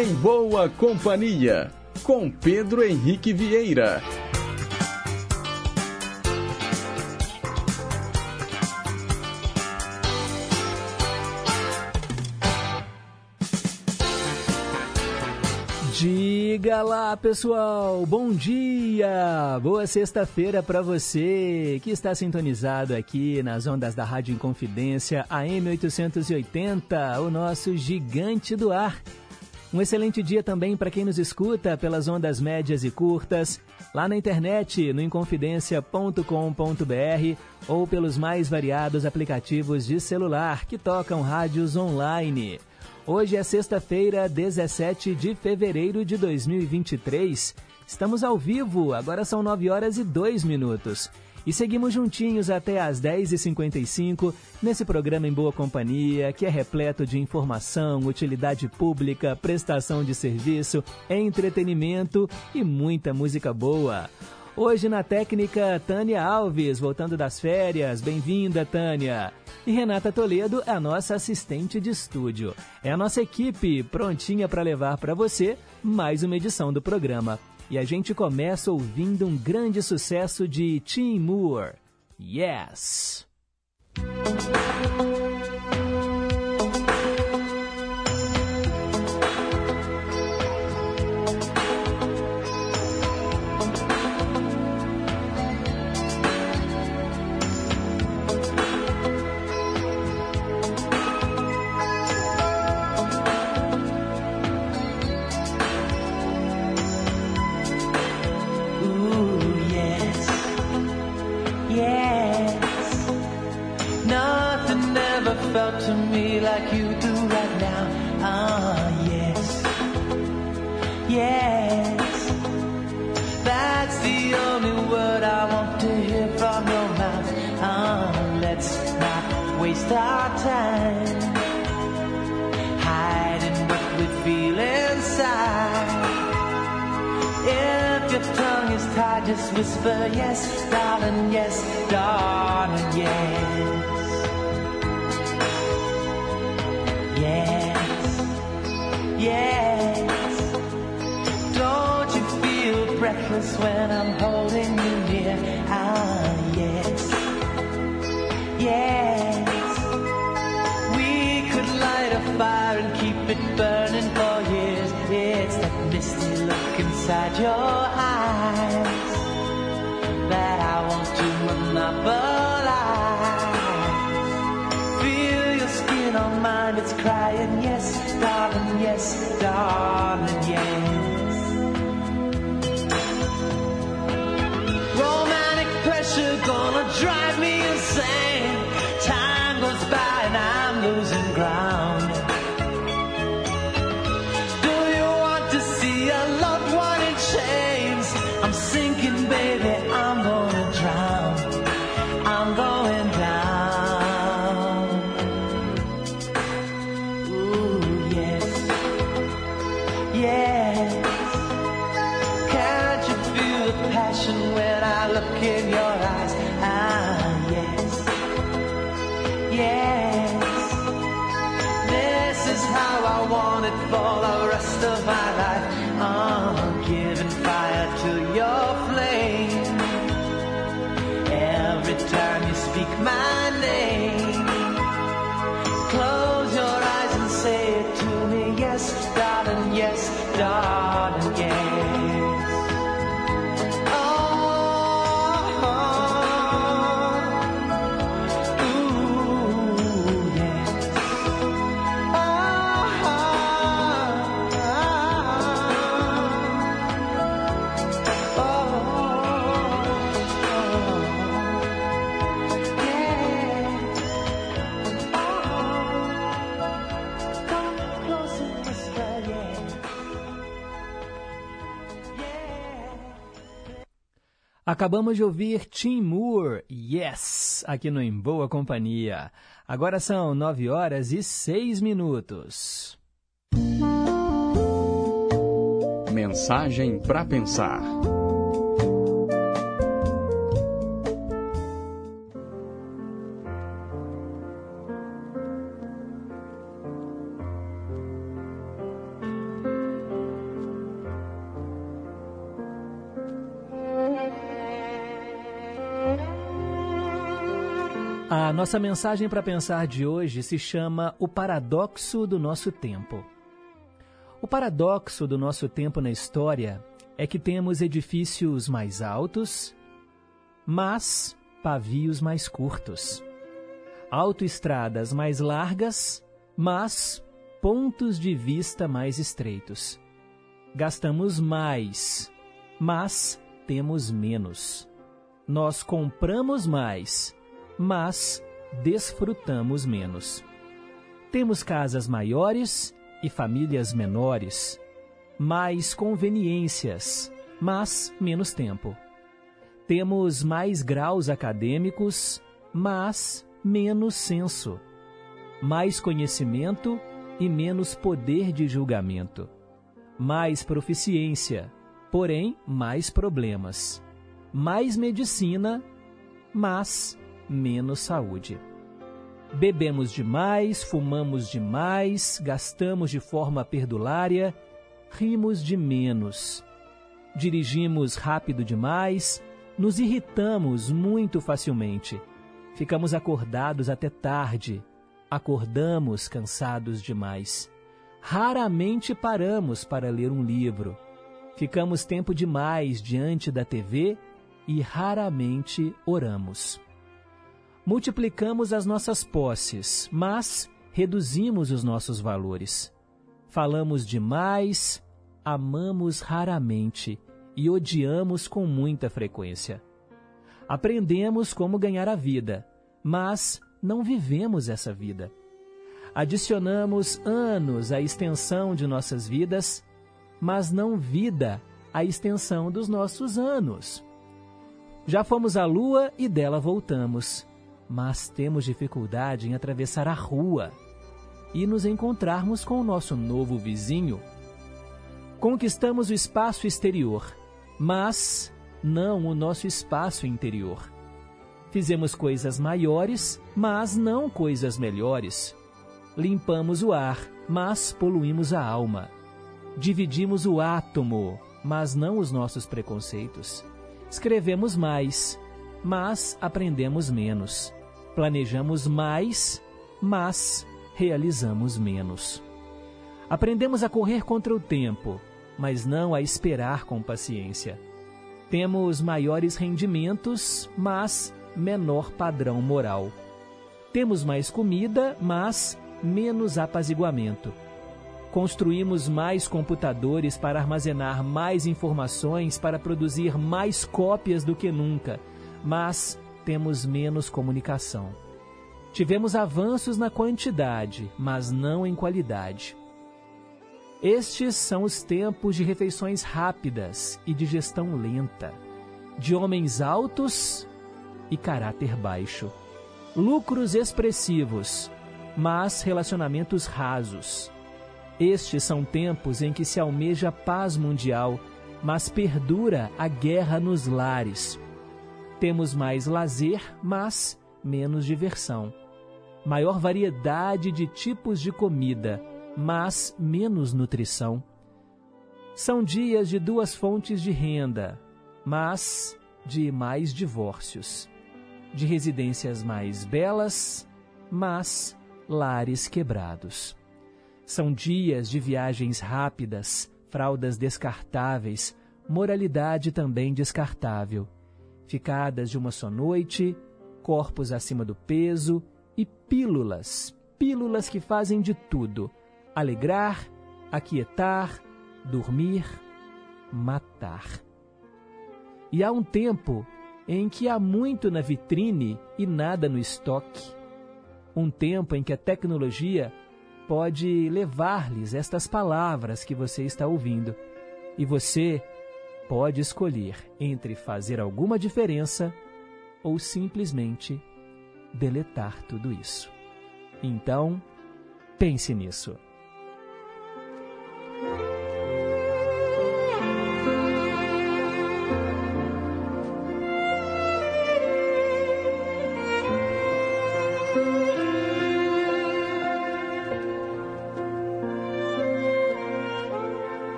Em Boa Companhia, com Pedro Henrique Vieira. Diga lá, pessoal. Bom dia. Boa sexta-feira para você que está sintonizado aqui nas ondas da Rádio Inconfidência AM 880, o nosso gigante do ar. Um excelente dia também para quem nos escuta pelas ondas médias e curtas, lá na internet, no inconfidencia.com.br ou pelos mais variados aplicativos de celular que tocam rádios online. Hoje é sexta-feira, 17 de fevereiro de 2023. Estamos ao vivo, agora são 9 horas e 2 minutos. E seguimos juntinhos até às 10h55 nesse programa em boa companhia, que é repleto de informação, utilidade pública, prestação de serviço, entretenimento e muita música boa. Hoje na técnica, Tânia Alves, voltando das férias. Bem-vinda, Tânia. E Renata Toledo a nossa assistente de estúdio. É a nossa equipe prontinha para levar para você mais uma edição do programa. E a gente começa ouvindo um grande sucesso de Tim Moore. Yes! Our time hiding what we feel inside. If your tongue is tied, just whisper yes, darling, yes, darling, yes. Yes, yes. Don't you feel breathless when I'm holding you near? Ah, yes, yes. Fire and keep it burning for years. It's that misty look inside your eyes that I want to monopolize. Feel your skin on mine, it's crying, yes, darling, yes, darling, yes. Romantic pressure gonna drive me insane. Time goes by and I'm losing ground. Acabamos de ouvir Tim Moore, Yes, aqui no Em Boa Companhia. Agora são 9 horas e 6 minutos. Mensagem para pensar. A nossa mensagem para pensar de hoje se chama O Paradoxo do Nosso Tempo. O paradoxo do nosso tempo na história é que temos edifícios mais altos, mas pavios mais curtos. Autoestradas mais largas, mas pontos de vista mais estreitos. Gastamos mais, mas temos menos. Nós compramos mais, mas desfrutamos menos. Temos casas maiores e famílias menores, mais conveniências, mas menos tempo. Temos mais graus acadêmicos, mas menos senso. Mais conhecimento e menos poder de julgamento. Mais proficiência, porém mais problemas. Mais medicina, mas menos saúde. Bebemos demais, fumamos demais, gastamos de forma perdulária, rimos de menos. Dirigimos rápido demais, nos irritamos muito facilmente. Ficamos acordados até tarde, acordamos cansados demais. Raramente paramos para ler um livro. Ficamos tempo demais diante da TV e raramente oramos. Multiplicamos as nossas posses, mas reduzimos os nossos valores. Falamos demais, amamos raramente e odiamos com muita frequência. Aprendemos como ganhar a vida, mas não vivemos essa vida. Adicionamos anos à extensão de nossas vidas, mas não vida à extensão dos nossos anos. Já fomos à lua e dela voltamos mas temos dificuldade em atravessar a rua e nos encontrarmos com o nosso novo vizinho. Conquistamos o espaço exterior, mas não o nosso espaço interior. Fizemos coisas maiores, mas não coisas melhores. Limpamos o ar, mas poluímos a alma. Dividimos o átomo, mas não os nossos preconceitos. Escrevemos mais, mas aprendemos menos. Planejamos mais, mas realizamos menos. Aprendemos a correr contra o tempo, mas não a esperar com paciência. Temos maiores rendimentos, mas menor padrão moral. Temos mais comida, mas menos apaziguamento. Construímos mais computadores para armazenar mais informações, para produzir mais cópias do que nunca, mas temos menos comunicação. Tivemos avanços na quantidade, mas não em qualidade. Estes são os tempos de refeições rápidas e de gestão lenta, de homens altos e caráter baixo, lucros expressivos, mas relacionamentos rasos. Estes são tempos em que se almeja paz mundial, mas perdura a guerra nos lares, temos mais lazer, mas menos diversão. Maior variedade de tipos de comida, mas menos nutrição. São dias de duas fontes de renda, mas de mais divórcios. De residências mais belas, mas lares quebrados. São dias de viagens rápidas, fraldas descartáveis, moralidade também descartável ficadas de uma só noite, corpos acima do peso e pílulas, pílulas que fazem de tudo: alegrar, aquietar, dormir, matar. E há um tempo em que há muito na vitrine e nada no estoque. Um tempo em que a tecnologia pode levar-lhes estas palavras que você está ouvindo. E você pode escolher entre fazer alguma diferença ou simplesmente deletar tudo isso. Então, pense nisso.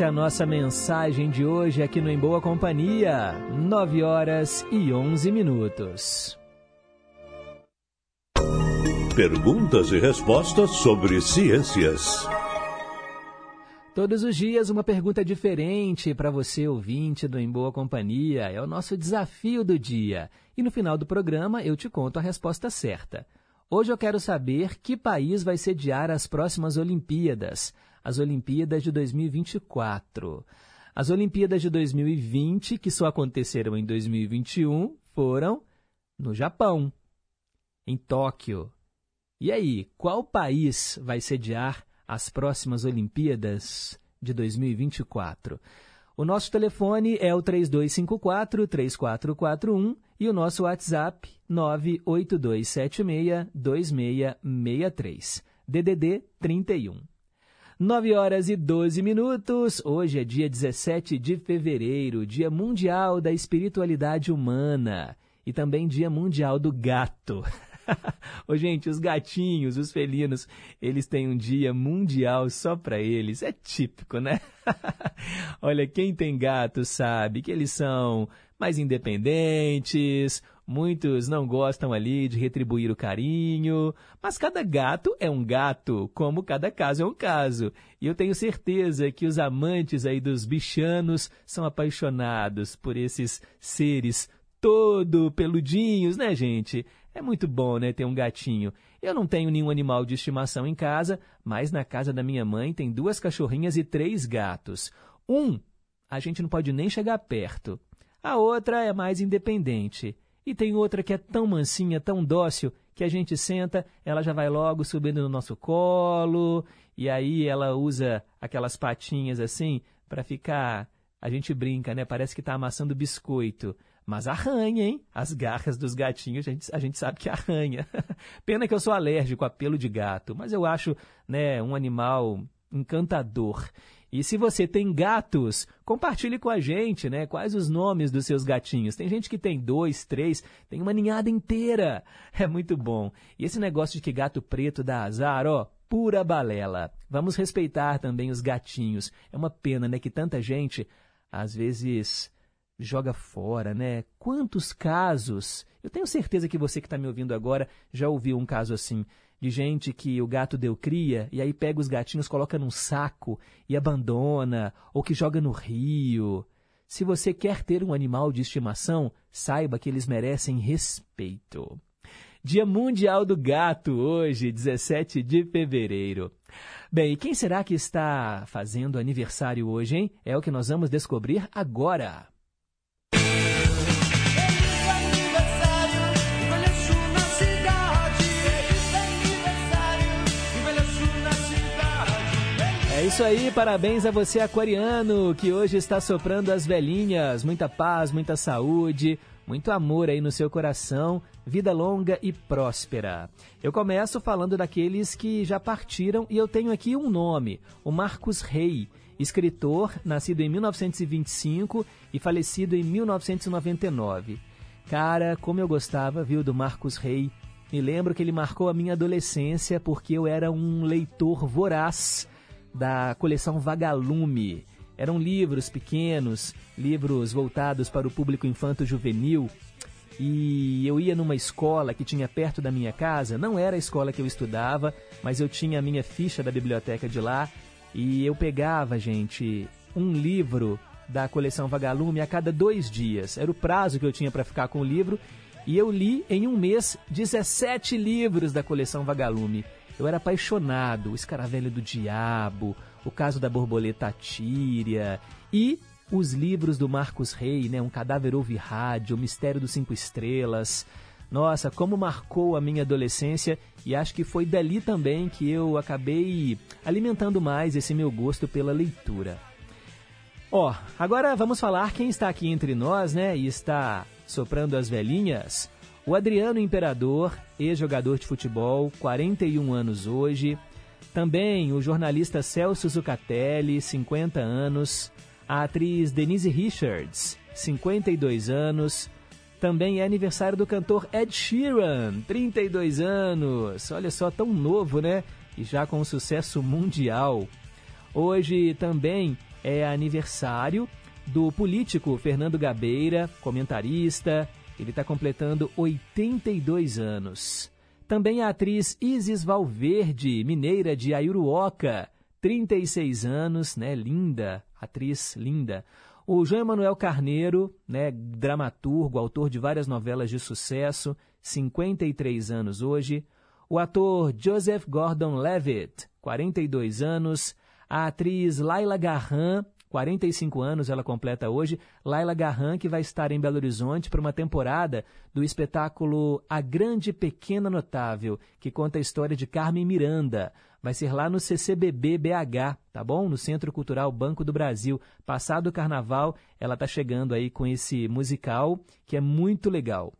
Essa é a nossa mensagem de hoje aqui no Em Boa Companhia, 9 horas e 11 minutos. Perguntas e respostas sobre ciências. Todos os dias uma pergunta diferente para você, ouvinte do Em Boa Companhia. É o nosso desafio do dia. E no final do programa eu te conto a resposta certa. Hoje eu quero saber que país vai sediar as próximas Olimpíadas, as Olimpíadas de 2024. As Olimpíadas de 2020, que só aconteceram em 2021, foram no Japão, em Tóquio. E aí, qual país vai sediar as próximas Olimpíadas de 2024? O nosso telefone é o 3254-3441 e o nosso WhatsApp 982762663. DDD 31. 9 horas e 12 minutos. Hoje é dia 17 de fevereiro, Dia Mundial da Espiritualidade Humana e também Dia Mundial do Gato. Ô, gente, os gatinhos, os felinos, eles têm um dia mundial só para eles. É típico, né? Olha, quem tem gato sabe que eles são mais independentes, muitos não gostam ali de retribuir o carinho, mas cada gato é um gato, como cada caso é um caso. E eu tenho certeza que os amantes aí dos bichanos são apaixonados por esses seres todo peludinhos, né, gente? É muito bom, né, ter um gatinho. Eu não tenho nenhum animal de estimação em casa, mas na casa da minha mãe tem duas cachorrinhas e três gatos. Um, a gente não pode nem chegar perto. A outra é mais independente. E tem outra que é tão mansinha, tão dócil, que a gente senta, ela já vai logo subindo no nosso colo, e aí ela usa aquelas patinhas assim para ficar. A gente brinca, né? Parece que está amassando biscoito. Mas arranha, hein? As garras dos gatinhos a gente, a gente sabe que arranha. Pena que eu sou alérgico a pelo de gato, mas eu acho né, um animal encantador. E se você tem gatos, compartilhe com a gente, né? Quais os nomes dos seus gatinhos? Tem gente que tem dois, três, tem uma ninhada inteira. É muito bom. E esse negócio de que gato preto dá azar, ó, pura balela. Vamos respeitar também os gatinhos. É uma pena, né, que tanta gente, às vezes joga fora, né? Quantos casos? Eu tenho certeza que você que está me ouvindo agora já ouviu um caso assim de gente que o gato deu cria e aí pega os gatinhos, coloca num saco e abandona, ou que joga no rio. Se você quer ter um animal de estimação, saiba que eles merecem respeito. Dia Mundial do Gato, hoje, 17 de fevereiro. Bem, quem será que está fazendo aniversário hoje, hein? É o que nós vamos descobrir agora. Isso aí, parabéns a você, aquariano, que hoje está soprando as velhinhas. Muita paz, muita saúde, muito amor aí no seu coração, vida longa e próspera. Eu começo falando daqueles que já partiram e eu tenho aqui um nome, o Marcos Rey, escritor, nascido em 1925 e falecido em 1999. Cara, como eu gostava, viu, do Marcos Rey. Me lembro que ele marcou a minha adolescência porque eu era um leitor voraz da coleção Vagalume. Eram livros pequenos, livros voltados para o público infanto-juvenil. E eu ia numa escola que tinha perto da minha casa, não era a escola que eu estudava, mas eu tinha a minha ficha da biblioteca de lá e eu pegava, gente, um livro da coleção Vagalume a cada dois dias. Era o prazo que eu tinha para ficar com o livro e eu li em um mês 17 livros da coleção Vagalume. Eu era apaixonado, o Escaravelho do Diabo, o caso da borboleta Tíria e os livros do Marcos Rey, né? Um Cadáver Ouve Rádio, O Mistério dos Cinco Estrelas. Nossa, como marcou a minha adolescência e acho que foi dali também que eu acabei alimentando mais esse meu gosto pela leitura. Ó, agora vamos falar quem está aqui entre nós, né? E está soprando as velhinhas. O Adriano Imperador, ex-jogador de futebol, 41 anos hoje. Também o jornalista Celso Zucatelli, 50 anos. A atriz Denise Richards, 52 anos. Também é aniversário do cantor Ed Sheeran, 32 anos. Olha só, tão novo, né? E já com sucesso mundial. Hoje também é aniversário do político Fernando Gabeira, comentarista. Ele está completando 82 anos. Também a atriz Isis Valverde, mineira de Ayuruoca, 36 anos, né? Linda, atriz linda. O João Emanuel Carneiro, né, dramaturgo, autor de várias novelas de sucesso, 53 anos hoje. O ator Joseph Gordon-Levitt, 42 anos. A atriz Laila Garran, 45 anos ela completa hoje. Laila Garran, que vai estar em Belo Horizonte para uma temporada do espetáculo A Grande Pequena Notável, que conta a história de Carmen Miranda. Vai ser lá no CCBB BH, tá bom? No Centro Cultural Banco do Brasil. Passado o carnaval, ela está chegando aí com esse musical, que é muito legal.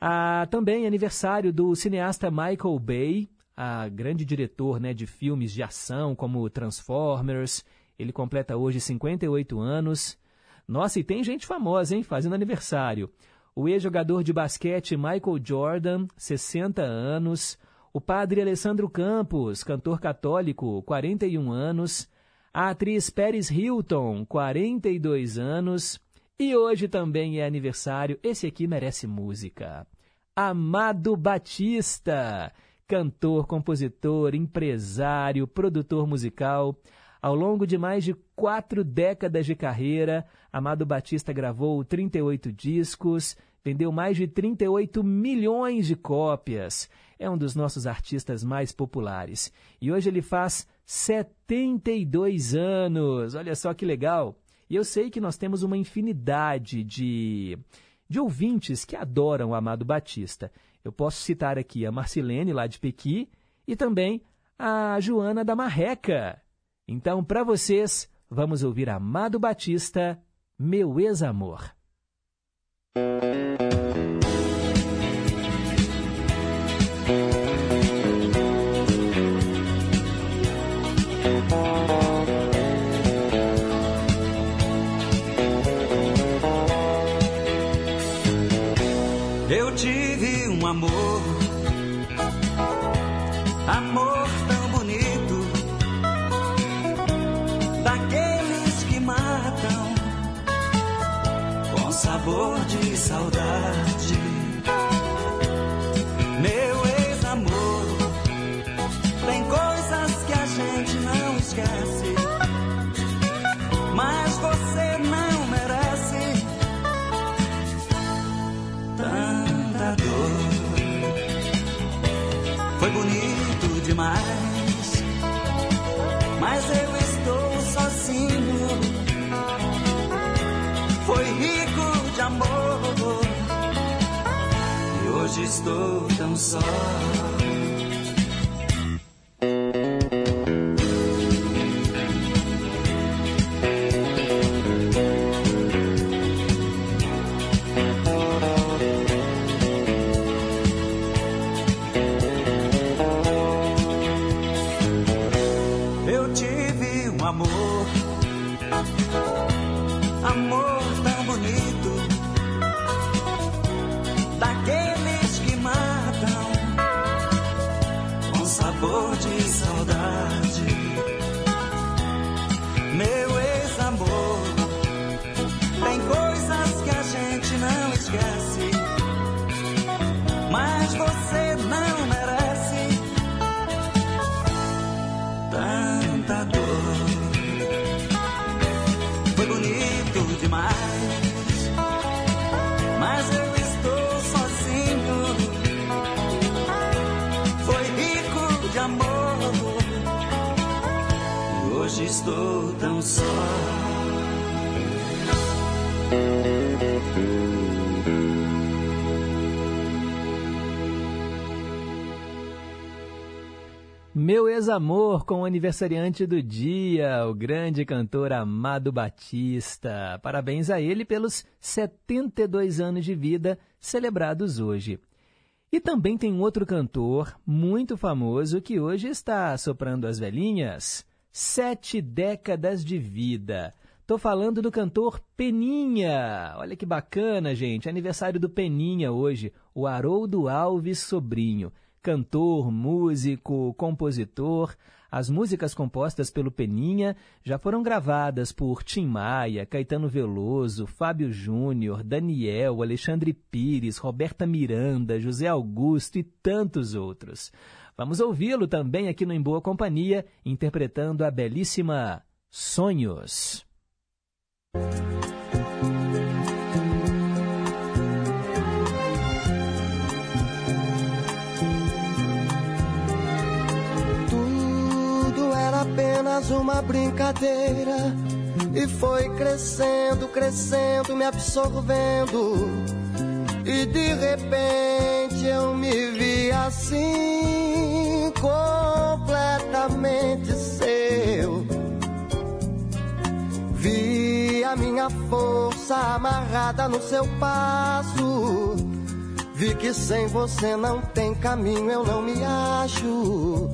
Ah, também aniversário do cineasta Michael Bay, a grande diretor né, de filmes de ação como Transformers, ele completa hoje 58 anos. Nossa, e tem gente famosa, hein, fazendo aniversário. O ex-jogador de basquete Michael Jordan, 60 anos. O padre Alessandro Campos, cantor católico, 41 anos. A atriz Paris Hilton, 42 anos. E hoje também é aniversário, esse aqui merece música. Amado Batista, cantor, compositor, empresário, produtor musical. Ao longo de mais de quatro décadas de carreira, Amado Batista gravou 38 discos, vendeu mais de 38 milhões de cópias. É um dos nossos artistas mais populares. E hoje ele faz 72 anos. Olha só que legal. E eu sei que nós temos uma infinidade de, de ouvintes que adoram o Amado Batista. Eu posso citar aqui a Marcilene, lá de Pequi, e também a Joana da Marreca. Então, para vocês, vamos ouvir Amado Batista, Meu Ex-Amor. Sabor de saudade. Estou tão só. Meu ex-amor com o aniversariante do dia, o grande cantor Amado Batista. Parabéns a ele pelos 72 anos de vida celebrados hoje. E também tem um outro cantor muito famoso que hoje está soprando as velhinhas. Sete décadas de vida. Tô falando do cantor Peninha. Olha que bacana, gente. Aniversário do Peninha hoje, o Haroldo Alves Sobrinho cantor, músico, compositor. As músicas compostas pelo Peninha já foram gravadas por Tim Maia, Caetano Veloso, Fábio Júnior, Daniel, Alexandre Pires, Roberta Miranda, José Augusto e tantos outros. Vamos ouvi-lo também aqui no Em Boa Companhia, interpretando a belíssima Sonhos. Tudo era apenas uma brincadeira e foi crescendo, crescendo, me absorvendo. E de repente eu me vi assim, completamente seu. Vi a minha força amarrada no seu passo. Vi que sem você não tem caminho, eu não me acho.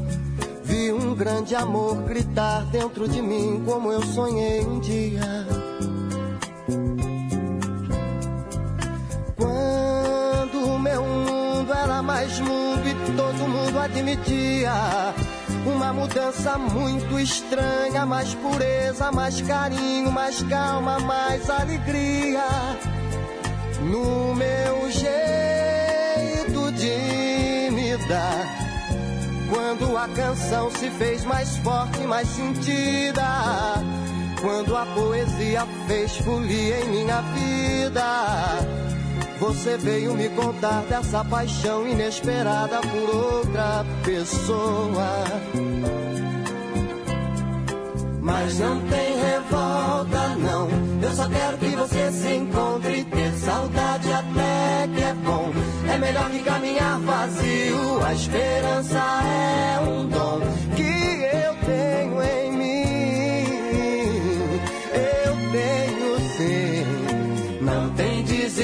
Vi um grande amor gritar dentro de mim, como eu sonhei um dia. Quando o meu mundo era mais mundo e todo mundo admitia. Uma mudança muito estranha, mais pureza, mais carinho, mais calma, mais alegria. No meu jeito de me dar. Quando a canção se fez mais forte, mais sentida. Quando a poesia fez folia em minha vida. Você veio me contar dessa paixão inesperada por outra pessoa. Mas não tem revolta, não. Eu só quero que você se encontre. Ter saudade até que é bom. É melhor que caminhar vazio. A esperança é um dom que eu tenho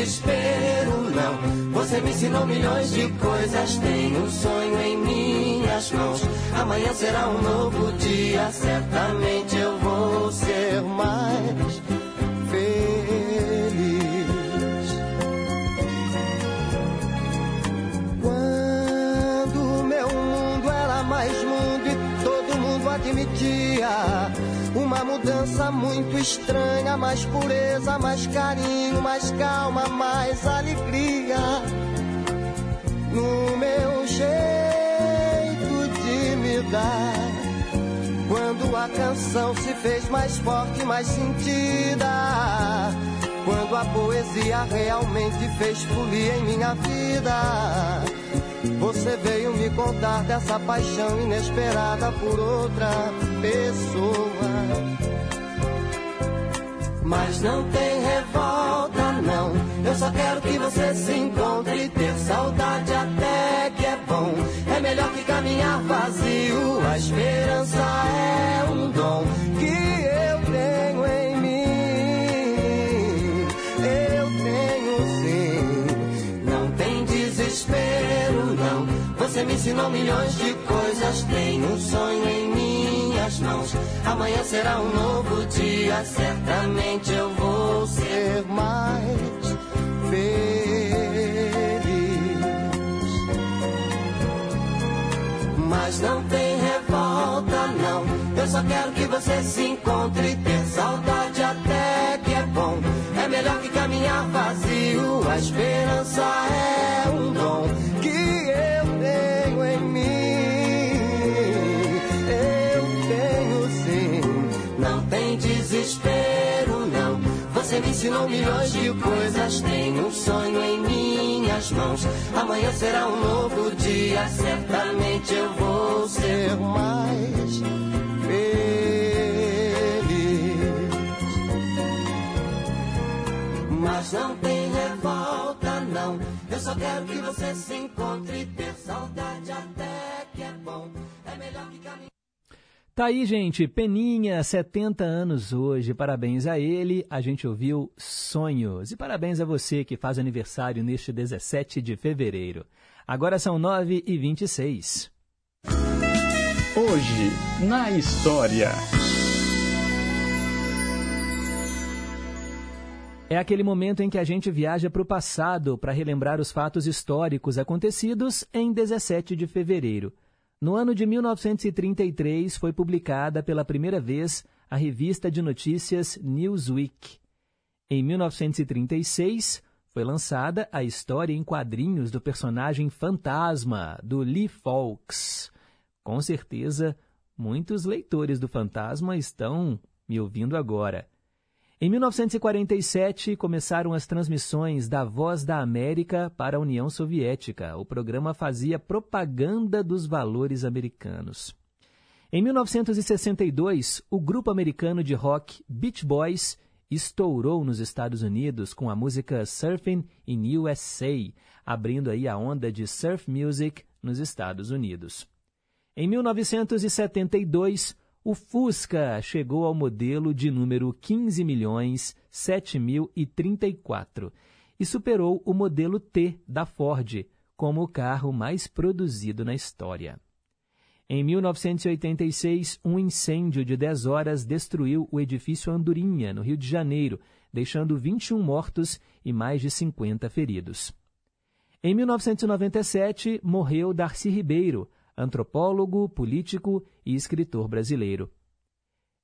desespero, não. Você me ensinou milhões de coisas. Tenho um sonho em minhas mãos. Amanhã será um novo dia. Certamente eu vou ser mais Mudança muito estranha, mais pureza, mais carinho, mais calma, mais alegria. No meu jeito de me dar. Quando a canção se fez mais forte, mais sentida. Quando a poesia realmente fez folia em minha vida. Você veio me contar dessa paixão inesperada por outra pessoa. Mas não tem revolta, não. Eu só quero que você se encontre. Ter saudade até que é bom. É melhor que caminhar vazio. A esperança é um dom Você me ensinou milhões de coisas. Tenho um sonho em minhas mãos. Amanhã será um novo dia. Certamente eu vou ser mais feliz. Mas não tem revolta, não. Eu só quero que você se encontre. Ter saudade até que é bom. É melhor que caminhar vazio. A esperança é um dom Você me ensinou milhões de coisas. Tenho um sonho em minhas mãos. Amanhã será um novo dia. Certamente eu vou ser mais feliz. Mas não tem revolta, não. Eu só quero que você se encontre. Ter saudade até que é bom. É melhor que caminhar. Tá aí, gente, Peninha, 70 anos hoje. Parabéns a ele. A gente ouviu Sonhos. E parabéns a você que faz aniversário neste 17 de fevereiro. Agora são 9 e 26. Hoje, na história. É aquele momento em que a gente viaja para o passado para relembrar os fatos históricos acontecidos em 17 de fevereiro. No ano de 1933 foi publicada pela primeira vez a revista de notícias Newsweek. Em 1936 foi lançada a história em quadrinhos do personagem Fantasma, do Lee Fawkes. Com certeza, muitos leitores do Fantasma estão me ouvindo agora. Em 1947, começaram as transmissões da Voz da América para a União Soviética. O programa fazia propaganda dos valores americanos. Em 1962, o grupo americano de rock Beach Boys estourou nos Estados Unidos com a música Surfing in USA, abrindo aí a onda de surf music nos Estados Unidos. Em 1972, o Fusca chegou ao modelo de número 15 milhões e superou o modelo T da Ford como o carro mais produzido na história. Em 1986, um incêndio de 10 horas destruiu o edifício Andorinha, no Rio de Janeiro, deixando 21 mortos e mais de 50 feridos. Em 1997, morreu Darcy Ribeiro, antropólogo, político e escritor brasileiro.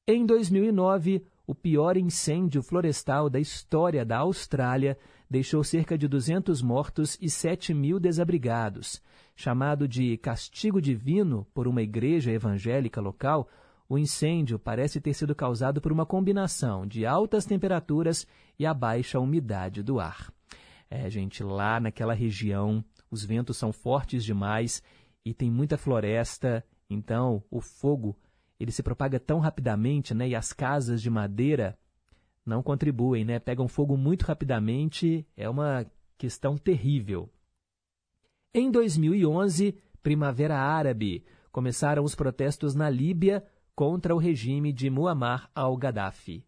Em 2009, o pior incêndio florestal da história da Austrália deixou cerca de 200 mortos e 7 mil desabrigados. Chamado de castigo divino por uma igreja evangélica local, o incêndio parece ter sido causado por uma combinação de altas temperaturas e a baixa umidade do ar. É, gente, lá naquela região, os ventos são fortes demais e tem muita floresta, então o fogo ele se propaga tão rapidamente, né? E as casas de madeira não contribuem, né? Pegam fogo muito rapidamente, é uma questão terrível. Em 2011, Primavera Árabe, começaram os protestos na Líbia contra o regime de Muammar al-Gaddafi.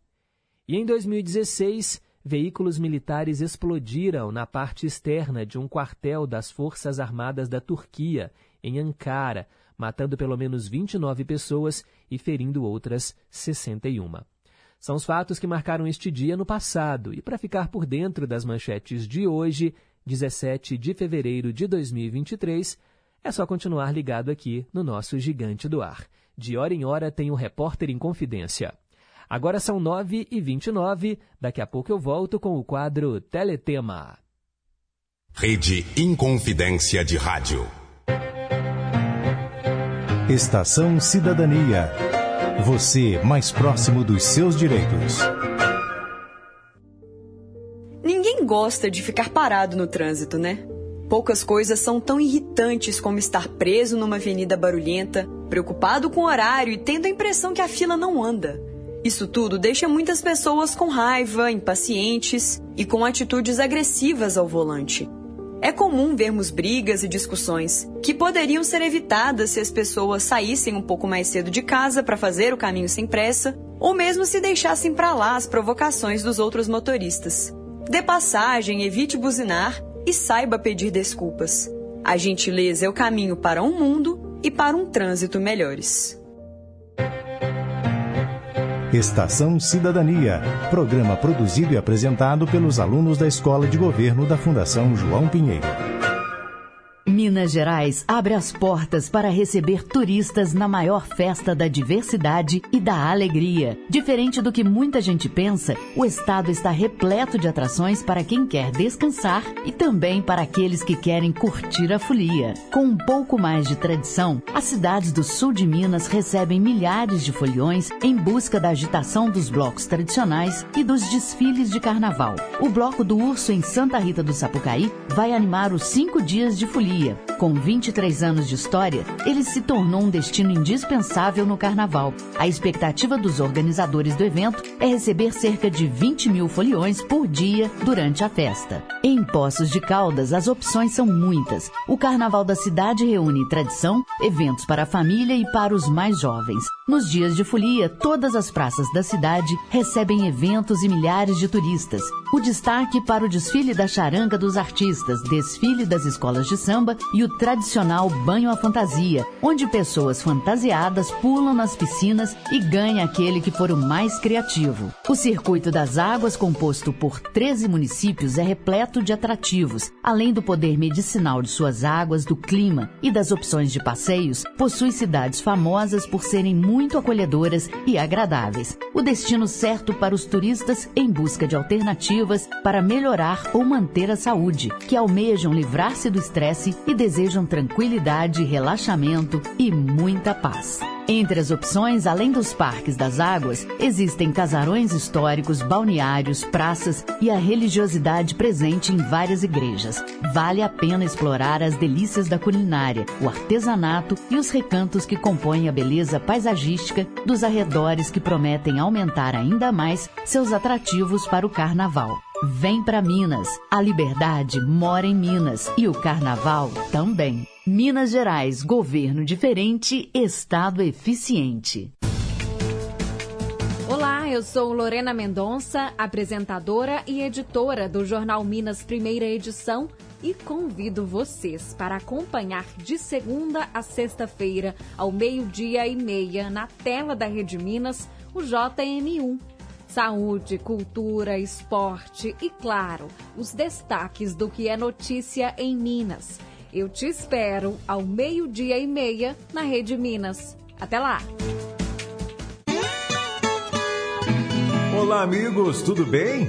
E em 2016, veículos militares explodiram na parte externa de um quartel das Forças Armadas da Turquia em Ankara, matando pelo menos 29 pessoas e ferindo outras 61. São os fatos que marcaram este dia no passado, e para ficar por dentro das manchetes de hoje, 17 de fevereiro de 2023, é só continuar ligado aqui no nosso Gigante do Ar. De hora em hora tem o Repórter em Confidência. Agora são 9 e 29 daqui a pouco eu volto com o quadro Teletema. Rede Inconfidência de Rádio. Estação Cidadania. Você mais próximo dos seus direitos. Ninguém gosta de ficar parado no trânsito, né? Poucas coisas são tão irritantes como estar preso numa avenida barulhenta, preocupado com o horário e tendo a impressão que a fila não anda. Isso tudo deixa muitas pessoas com raiva, impacientes e com atitudes agressivas ao volante. É comum vermos brigas e discussões que poderiam ser evitadas se as pessoas saíssem um pouco mais cedo de casa para fazer o caminho sem pressa, ou mesmo se deixassem para lá as provocações dos outros motoristas. Dê passagem, evite buzinar e saiba pedir desculpas. A gentileza é o caminho para um mundo e para um trânsito melhores. Estação Cidadania, programa produzido e apresentado pelos alunos da Escola de Governo da Fundação João Pinheiro. Minas Gerais abre as portas para receber turistas na maior festa da diversidade e da alegria. Diferente do que muita gente pensa, o estado está repleto de atrações para quem quer descansar e também para aqueles que querem curtir a folia. Com um pouco mais de tradição, as cidades do sul de Minas recebem milhares de foliões em busca da agitação dos blocos tradicionais e dos desfiles de carnaval. O Bloco do Urso em Santa Rita do Sapucaí vai animar os cinco dias de folia com 23 anos de história, ele se tornou um destino indispensável no carnaval. A expectativa dos organizadores do evento é receber cerca de 20 mil foliões por dia durante a festa. Em Poços de Caldas, as opções são muitas. O carnaval da cidade reúne tradição, eventos para a família e para os mais jovens. Nos dias de folia, todas as praças da cidade recebem eventos e milhares de turistas. O destaque para o desfile da charanga dos artistas, desfile das escolas de samba e o tradicional banho à fantasia, onde pessoas fantasiadas pulam nas piscinas e ganha aquele que for o mais criativo. O Circuito das Águas, composto por 13 municípios, é repleto de atrativos. Além do poder medicinal de suas águas, do clima e das opções de passeios, possui cidades famosas por serem muito acolhedoras e agradáveis. O destino certo para os turistas em busca de alternativas para melhorar ou manter a saúde, que almejam livrar-se do estresse e desejam tranquilidade, relaxamento e muita paz. Entre as opções, além dos parques das águas, existem casarões históricos, balneários, praças e a religiosidade presente em várias igrejas. Vale a pena explorar as delícias da culinária, o artesanato e os recantos que compõem a beleza paisagística dos arredores que prometem aumentar ainda mais seus atrativos para o carnaval. Vem para Minas. A liberdade mora em Minas e o carnaval também. Minas Gerais, governo diferente, estado eficiente. Olá, eu sou Lorena Mendonça, apresentadora e editora do jornal Minas Primeira Edição e convido vocês para acompanhar de segunda a sexta-feira, ao meio-dia e meia, na tela da Rede Minas, o JM1 saúde, cultura, esporte e, claro, os destaques do que é notícia em Minas. Eu te espero ao meio-dia e meia na Rede Minas. Até lá! Olá, amigos, tudo bem?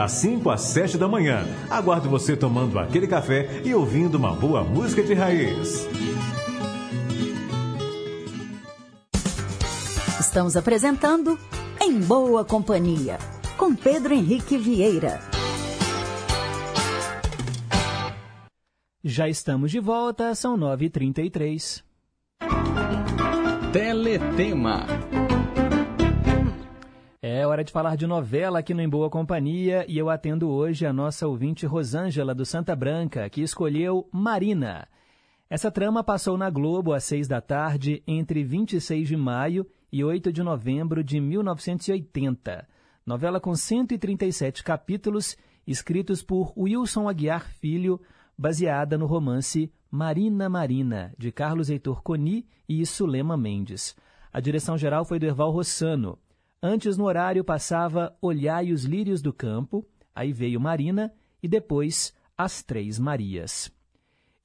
das 5 às 7 da manhã. Aguardo você tomando aquele café e ouvindo uma boa música de raiz. Estamos apresentando Em Boa Companhia, com Pedro Henrique Vieira. Já estamos de volta, são 9h33. Teletema. É hora de falar de novela aqui no Em Boa Companhia e eu atendo hoje a nossa ouvinte Rosângela do Santa Branca, que escolheu Marina. Essa trama passou na Globo às seis da tarde entre 26 de maio e 8 de novembro de 1980. Novela com 137 capítulos, escritos por Wilson Aguiar Filho, baseada no romance Marina Marina, de Carlos Heitor Coni e Sulema Mendes. A direção geral foi do Erval Rossano. Antes, no horário, passava Olhai os Lírios do Campo, aí veio Marina e depois As Três Marias.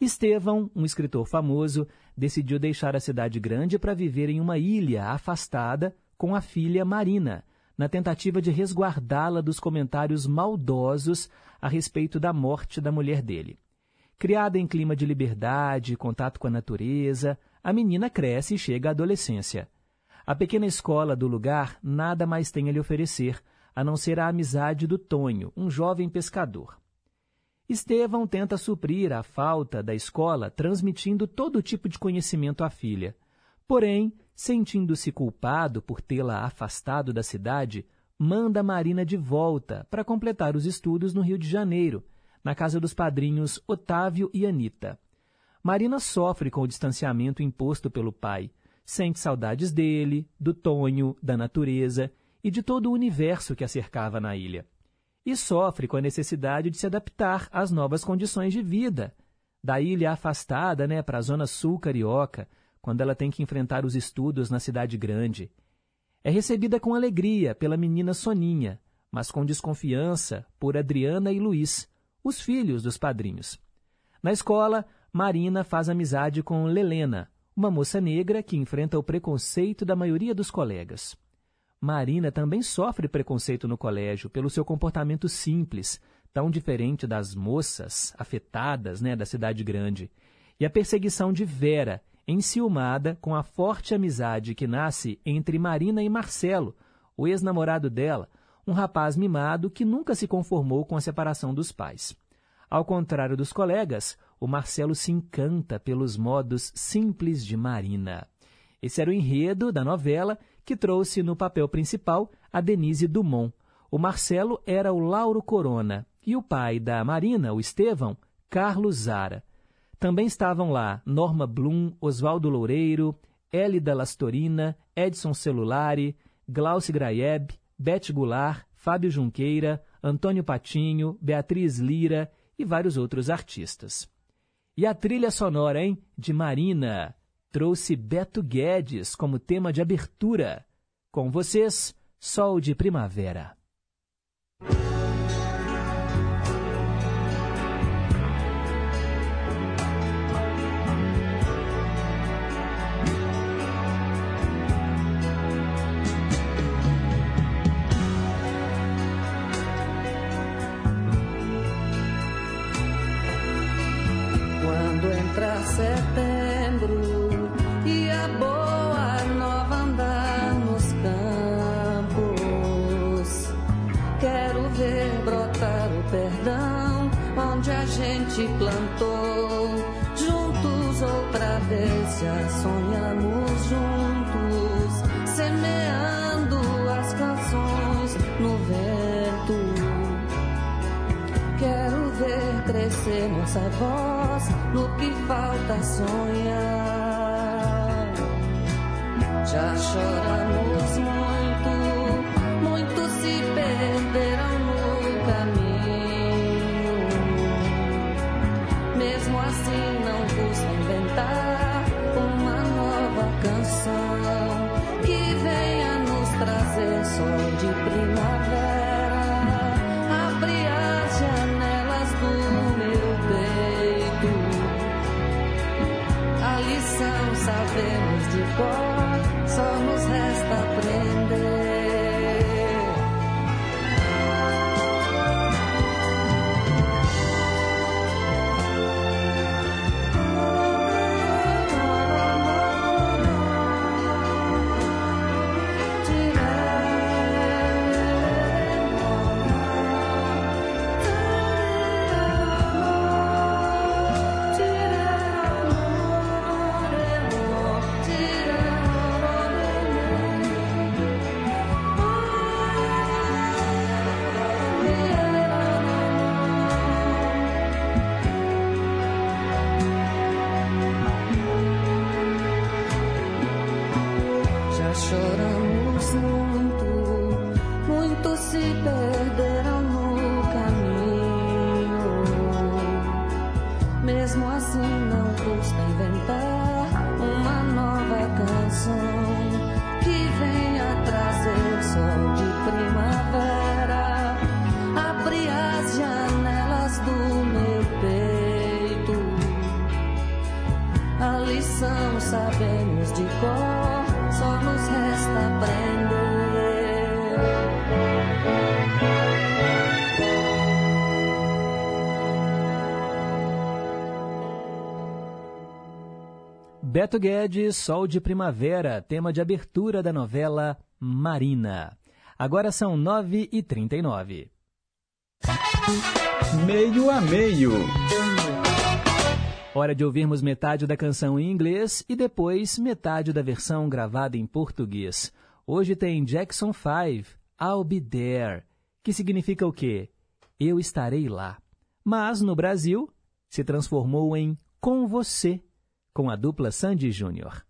Estevão, um escritor famoso, decidiu deixar a cidade grande para viver em uma ilha afastada com a filha Marina, na tentativa de resguardá-la dos comentários maldosos a respeito da morte da mulher dele. Criada em clima de liberdade contato com a natureza, a menina cresce e chega à adolescência. A pequena escola do lugar nada mais tem a lhe oferecer, a não ser a amizade do Tonho, um jovem pescador. Estevão tenta suprir a falta da escola transmitindo todo tipo de conhecimento à filha. Porém, sentindo-se culpado por tê-la afastado da cidade, manda Marina de volta para completar os estudos no Rio de Janeiro, na casa dos padrinhos Otávio e Anita. Marina sofre com o distanciamento imposto pelo pai, sente saudades dele, do Tonho, da natureza e de todo o universo que a cercava na ilha. E sofre com a necessidade de se adaptar às novas condições de vida. Da ilha afastada né, para a zona sul carioca, quando ela tem que enfrentar os estudos na cidade grande. É recebida com alegria pela menina Soninha, mas com desconfiança por Adriana e Luiz, os filhos dos padrinhos. Na escola, Marina faz amizade com Lelena, uma moça negra que enfrenta o preconceito da maioria dos colegas. Marina também sofre preconceito no colégio pelo seu comportamento simples, tão diferente das moças afetadas né, da cidade grande, e a perseguição de Vera, enciumada com a forte amizade que nasce entre Marina e Marcelo, o ex-namorado dela, um rapaz mimado que nunca se conformou com a separação dos pais. Ao contrário dos colegas, o Marcelo se encanta pelos modos simples de Marina. Esse era o enredo da novela que trouxe no papel principal a Denise Dumont. O Marcelo era o Lauro Corona e o pai da Marina, o Estevão, Carlos Zara. Também estavam lá Norma Blum, Oswaldo Loureiro, Hélida Lastorina, Edson Celulari, Glauce Graeb, Bete Goulart, Fábio Junqueira, Antônio Patinho, Beatriz Lira e vários outros artistas. E a trilha sonora, hein, de Marina, trouxe Beto Guedes como tema de abertura. Com vocês, Sol de Primavera. Beto Guedes, Sol de Primavera, tema de abertura da novela Marina. Agora são 9h39. Meio a meio. Hora de ouvirmos metade da canção em inglês e depois metade da versão gravada em português. Hoje tem Jackson 5, I'll Be There, que significa o quê? Eu estarei lá. Mas no Brasil se transformou em Com Você, com a dupla Sandy Júnior.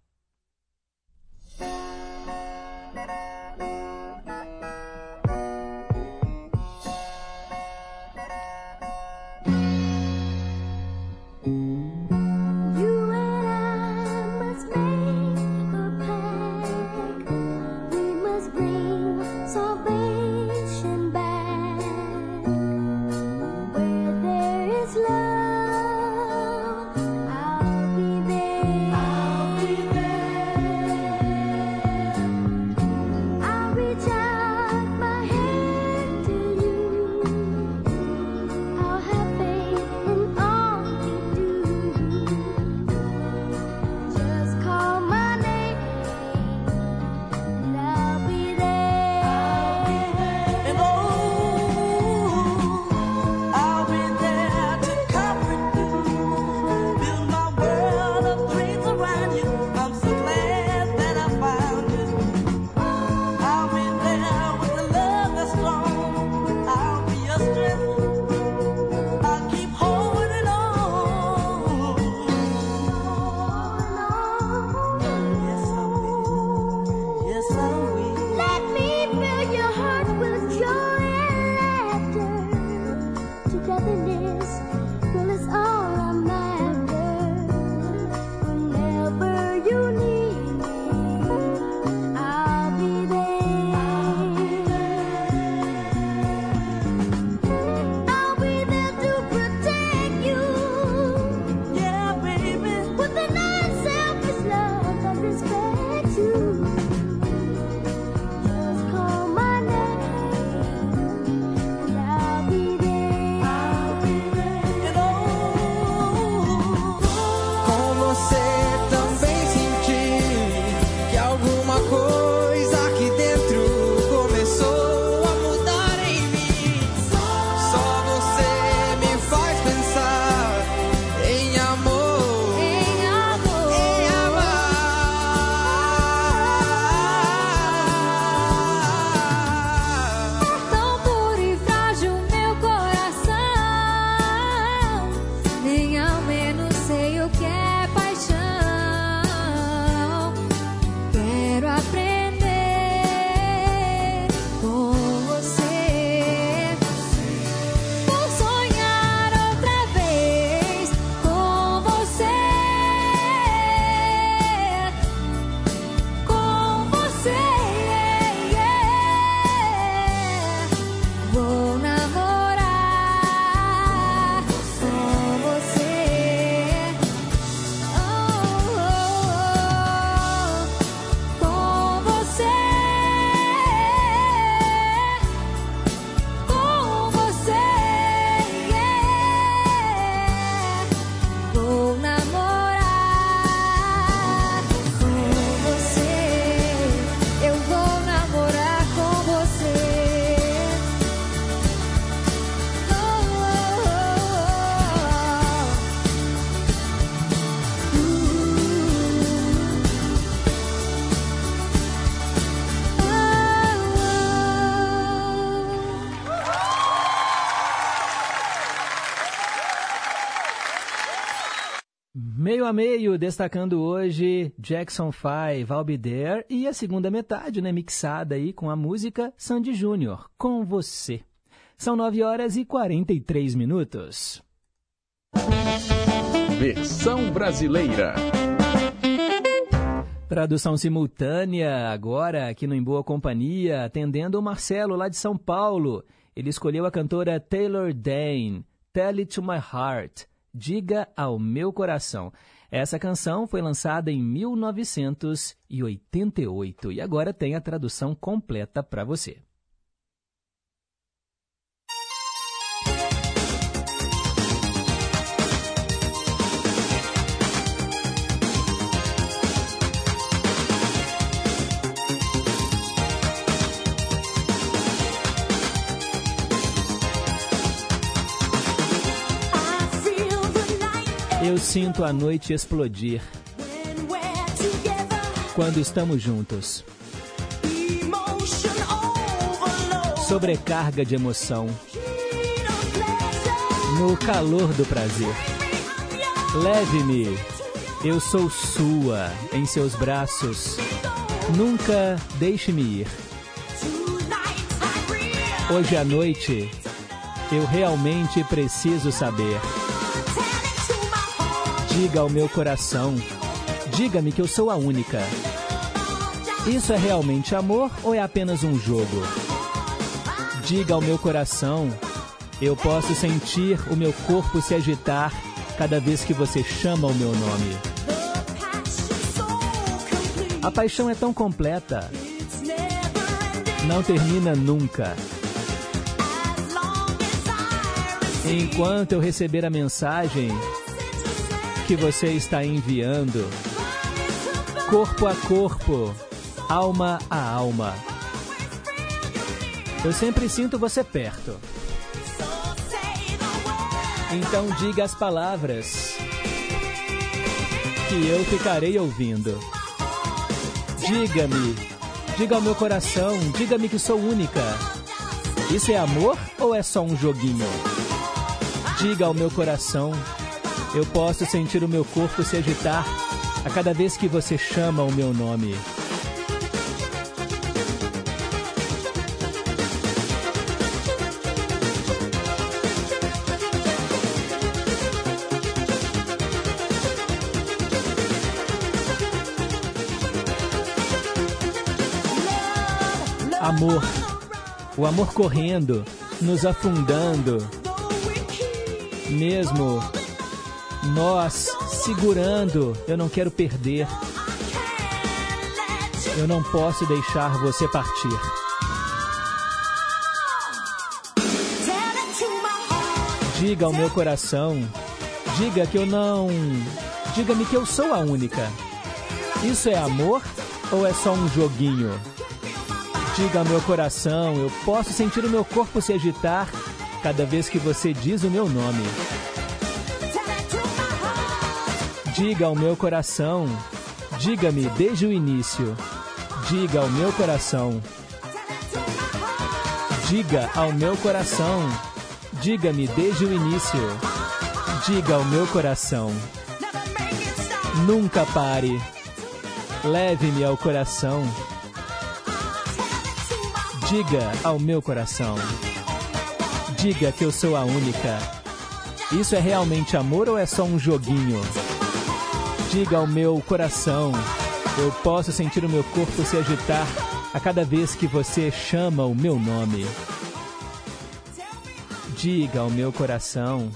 Destacando hoje Jackson 5, I'll Be There, e a segunda metade, né, mixada aí com a música Sandy Júnior, Com Você. São 9 horas e 43 minutos. Versão brasileira. Tradução simultânea, agora aqui no Em Boa Companhia, atendendo o Marcelo lá de São Paulo. Ele escolheu a cantora Taylor Dane, Tell It to My Heart, Diga ao Meu Coração. Essa canção foi lançada em 1988 e agora tem a tradução completa para você. Eu sinto a noite explodir quando estamos juntos. Sobrecarga de emoção. No calor do prazer. Leve-me, eu sou sua em seus braços. Nunca deixe-me ir. Hoje à noite, eu realmente preciso saber. Diga ao meu coração, diga-me que eu sou a única. Isso é realmente amor ou é apenas um jogo? Diga ao meu coração, eu posso sentir o meu corpo se agitar cada vez que você chama o meu nome. A paixão é tão completa, não termina nunca. Enquanto eu receber a mensagem que você está enviando, corpo a corpo, alma a alma. Eu sempre sinto você perto. Então diga as palavras que eu ficarei ouvindo. Diga-me, diga ao meu coração, diga-me que sou única. Isso é amor ou é só um joguinho? Diga ao meu coração, eu posso sentir o meu corpo se agitar a cada vez que você chama o meu nome. Amor. O amor correndo, nos afundando. Mesmo nós segurando, eu não quero perder. Eu não posso deixar você partir. Diga ao meu coração, diga que eu não. Diga-me que eu sou a única. Isso é amor ou é só um joguinho? Diga ao meu coração, eu posso sentir o meu corpo se agitar cada vez que você diz o meu nome. Diga ao meu coração, diga-me desde o início. Diga ao meu coração. Diga ao meu coração, diga-me desde o início. Diga ao meu coração. Nunca pare. Leve-me ao coração. Diga ao meu coração. Diga que eu sou a única. Isso é realmente amor ou é só um joguinho? Diga ao meu coração. Eu posso sentir o meu corpo se agitar a cada vez que você chama o meu nome. Diga ao meu coração.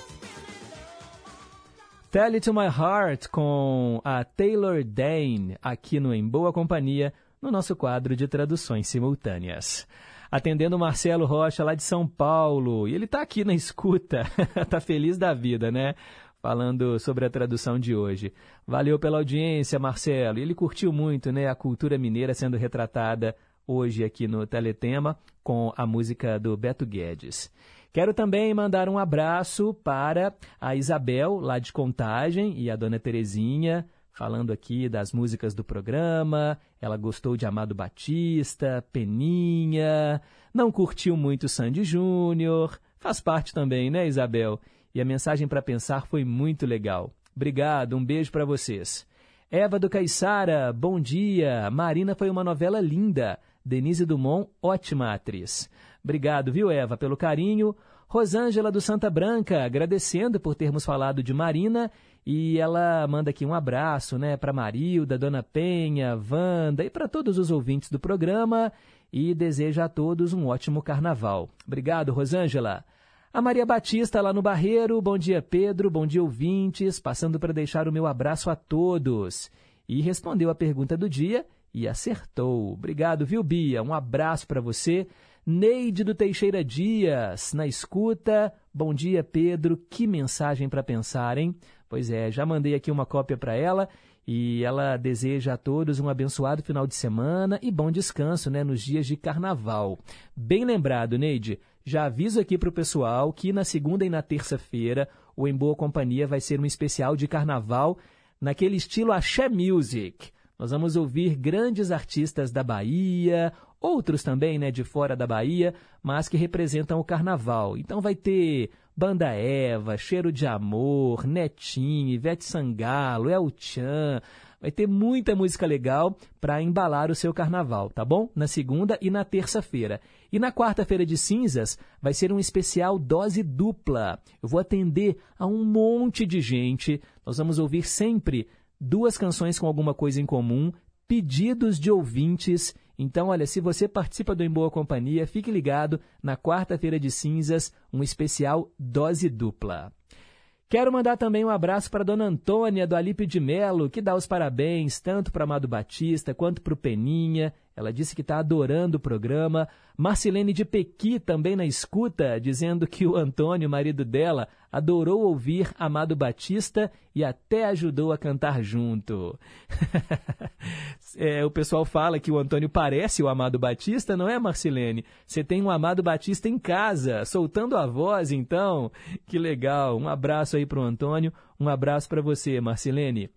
Tell It to My Heart com a Taylor Dane, aqui no Em Boa Companhia, no nosso quadro de traduções simultâneas. Atendendo o Marcelo Rocha, lá de São Paulo. E ele está aqui na escuta. tá feliz da vida, né? Falando sobre a tradução de hoje. Valeu pela audiência, Marcelo. Ele curtiu muito, né? A cultura mineira sendo retratada hoje aqui no Teletema com a música do Beto Guedes. Quero também mandar um abraço para a Isabel, lá de Contagem, e a dona Terezinha, falando aqui das músicas do programa. Ela gostou de Amado Batista, Peninha, não curtiu muito Sandy Júnior. Faz parte também, né, Isabel? E a mensagem para pensar foi muito legal. Obrigado, um beijo para vocês. Eva do Caiçara, bom dia. Marina foi uma novela linda. Denise Dumont, ótima atriz. Obrigado, viu, Eva, pelo carinho. Rosângela do Santa Branca, agradecendo por termos falado de Marina. E ela manda aqui um abraço, né, para Marilda, Dona Penha, Wanda e para todos os ouvintes do programa. E deseja a todos um ótimo carnaval. Obrigado, Rosângela. A Maria Batista lá no Barreiro, bom dia Pedro, bom dia ouvintes, passando para deixar o meu abraço a todos. E respondeu a pergunta do dia e acertou. Obrigado, viu Bia? Um abraço para você. Neide do Teixeira Dias, na escuta. Bom dia Pedro, que mensagem para pensar, hein? Pois é, já mandei aqui uma cópia para ela e ela deseja a todos um abençoado final de semana e bom descanso né, nos dias de carnaval. Bem lembrado, Neide. Já aviso aqui para o pessoal que na segunda e na terça-feira o Em Boa Companhia vai ser um especial de carnaval naquele estilo axé music. Nós vamos ouvir grandes artistas da Bahia, outros também né, de fora da Bahia, mas que representam o carnaval. Então vai ter Banda Eva, Cheiro de Amor, Netinho, Ivete Sangalo, El Chan, Vai ter muita música legal para embalar o seu carnaval, tá bom? Na segunda e na terça-feira. E na quarta-feira de cinzas vai ser um especial dose dupla. Eu vou atender a um monte de gente. Nós vamos ouvir sempre duas canções com alguma coisa em comum, pedidos de ouvintes. Então, olha, se você participa do Em Boa Companhia, fique ligado na quarta-feira de cinzas, um especial dose dupla. Quero mandar também um abraço para Dona Antônia do Alípio de Melo, que dá os parabéns tanto para Amado Batista quanto para o Peninha. Ela disse que está adorando o programa. Marcilene de Pequi também na escuta, dizendo que o Antônio, marido dela, adorou ouvir Amado Batista e até ajudou a cantar junto. é, o pessoal fala que o Antônio parece o Amado Batista, não é, Marcilene? Você tem um Amado Batista em casa, soltando a voz, então. Que legal. Um abraço aí para o Antônio, um abraço para você, Marcilene.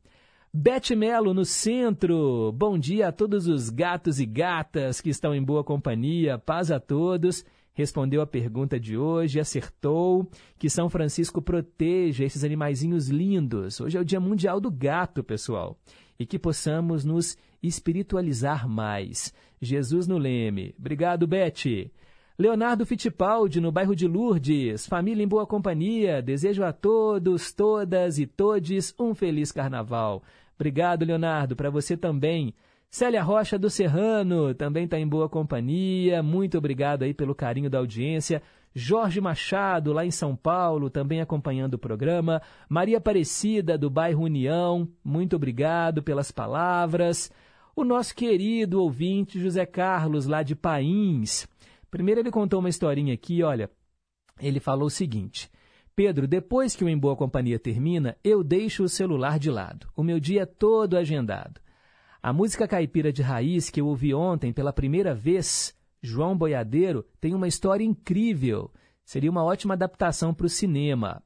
Bete Melo no centro. Bom dia a todos os gatos e gatas que estão em boa companhia. Paz a todos. Respondeu a pergunta de hoje, acertou. Que São Francisco proteja esses animaizinhos lindos. Hoje é o Dia Mundial do Gato, pessoal. E que possamos nos espiritualizar mais. Jesus no leme. Obrigado, Bete. Leonardo Fittipaldi, no bairro de Lourdes. Família em boa companhia. Desejo a todos, todas e todes um feliz carnaval. Obrigado, Leonardo, para você também. Célia Rocha do Serrano também está em boa companhia. Muito obrigado aí pelo carinho da audiência. Jorge Machado, lá em São Paulo, também acompanhando o programa. Maria Aparecida, do bairro União, muito obrigado pelas palavras. O nosso querido ouvinte José Carlos, lá de Pains. Primeiro ele contou uma historinha aqui, olha. Ele falou o seguinte. Pedro, depois que o Em Boa Companhia termina, eu deixo o celular de lado. O meu dia é todo agendado. A música caipira de raiz que eu ouvi ontem pela primeira vez, João Boiadeiro, tem uma história incrível. Seria uma ótima adaptação para o cinema.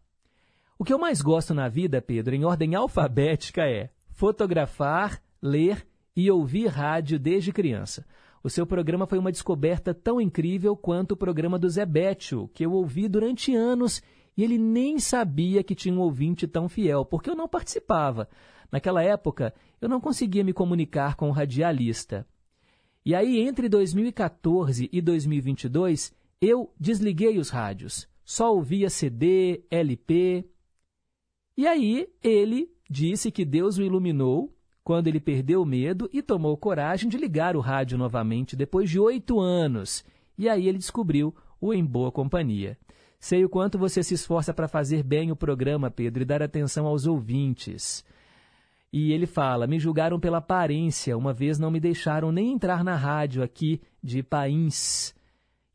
O que eu mais gosto na vida, Pedro, em ordem alfabética, é fotografar, ler e ouvir rádio desde criança. O seu programa foi uma descoberta tão incrível quanto o programa do Zé Bétio, que eu ouvi durante anos e ele nem sabia que tinha um ouvinte tão fiel, porque eu não participava. Naquela época, eu não conseguia me comunicar com o radialista. E aí, entre 2014 e 2022, eu desliguei os rádios. Só ouvia CD, LP. E aí, ele disse que Deus o iluminou quando ele perdeu o medo e tomou coragem de ligar o rádio novamente depois de oito anos. E aí ele descobriu o Em Boa Companhia. Sei o quanto você se esforça para fazer bem o programa, Pedro, e dar atenção aos ouvintes. E ele fala: Me julgaram pela aparência, uma vez não me deixaram nem entrar na rádio aqui de Pains.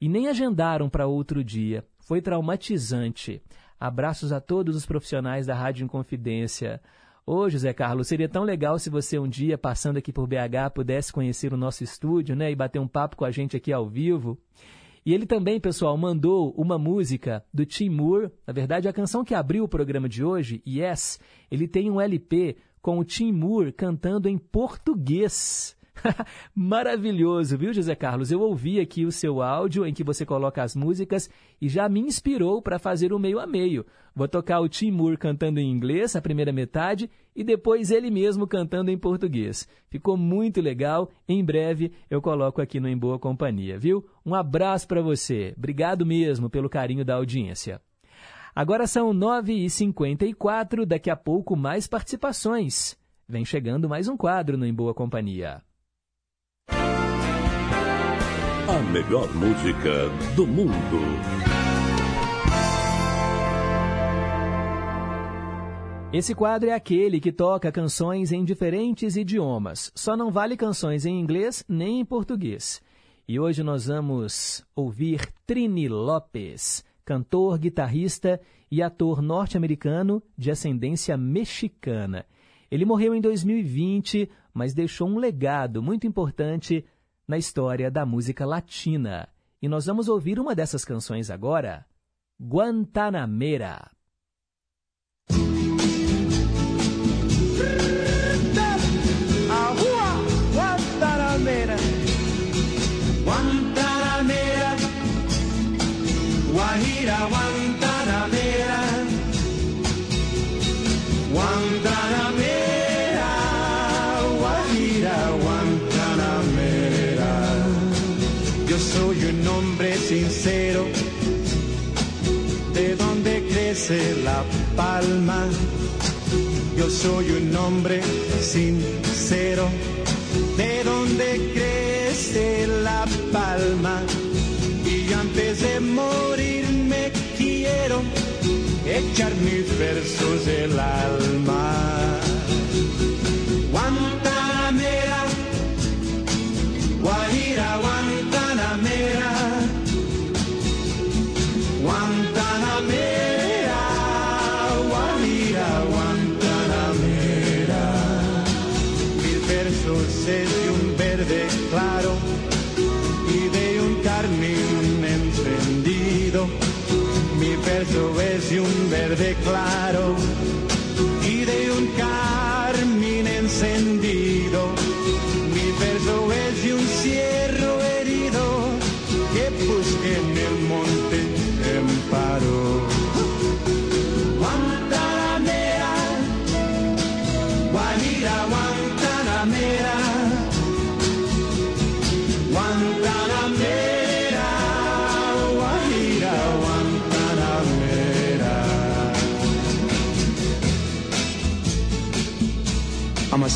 E nem agendaram para outro dia. Foi traumatizante. Abraços a todos os profissionais da Rádio Inconfidência. Ô, José Carlos, seria tão legal se você um dia, passando aqui por BH, pudesse conhecer o nosso estúdio, né, e bater um papo com a gente aqui ao vivo. E ele também, pessoal, mandou uma música do Tim Moore. Na verdade, a canção que abriu o programa de hoje, Yes, ele tem um LP com o Tim Moore cantando em português. Maravilhoso, viu, José Carlos? Eu ouvi aqui o seu áudio em que você coloca as músicas e já me inspirou para fazer o meio a meio. Vou tocar o Timur cantando em inglês, a primeira metade, e depois ele mesmo cantando em português. Ficou muito legal. Em breve eu coloco aqui no Em Boa Companhia, viu? Um abraço para você. Obrigado mesmo pelo carinho da audiência. Agora são 9h54, daqui a pouco mais participações. Vem chegando mais um quadro no Em Boa Companhia. A melhor música do mundo. Esse quadro é aquele que toca canções em diferentes idiomas. Só não vale canções em inglês nem em português. E hoje nós vamos ouvir Trini Lopes, cantor, guitarrista e ator norte-americano de ascendência mexicana. Ele morreu em 2020, mas deixou um legado muito importante na história da música latina. E nós vamos ouvir uma dessas canções agora, Guantanamera. Donde crece la palma. Yo soy un hombre sincero, de donde crece la palma. Y antes de morir me quiero echar mis versos del alma. Verso es de un verde claro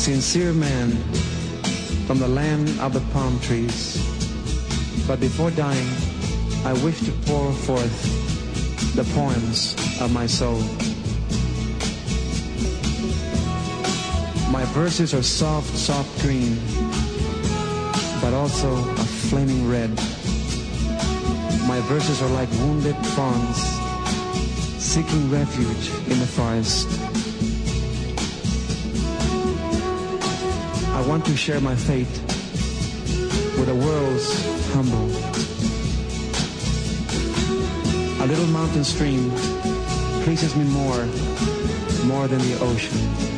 sincere man from the land of the palm trees. But before dying, I wish to pour forth the poems of my soul. My verses are soft, soft green, but also a flaming red. My verses are like wounded fawns seeking refuge in the forest. Want to share my fate with the world's humble. A little mountain stream pleases me more, more than the ocean.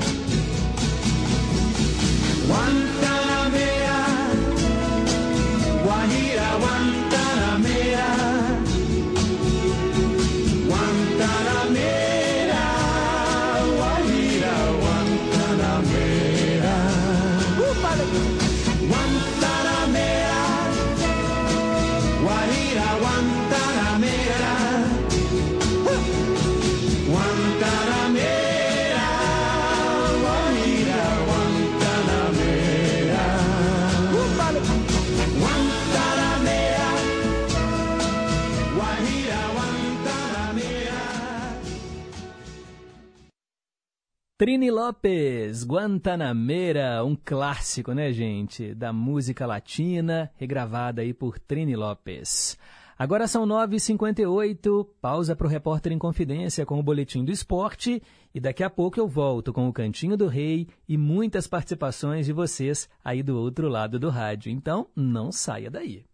Trini Lopes, Guantanamera, um clássico, né, gente? Da música latina, regravada aí por Trini Lopes. Agora são 9h58, pausa para o Repórter em Confidência com o Boletim do Esporte e daqui a pouco eu volto com o Cantinho do Rei e muitas participações de vocês aí do outro lado do rádio. Então, não saia daí.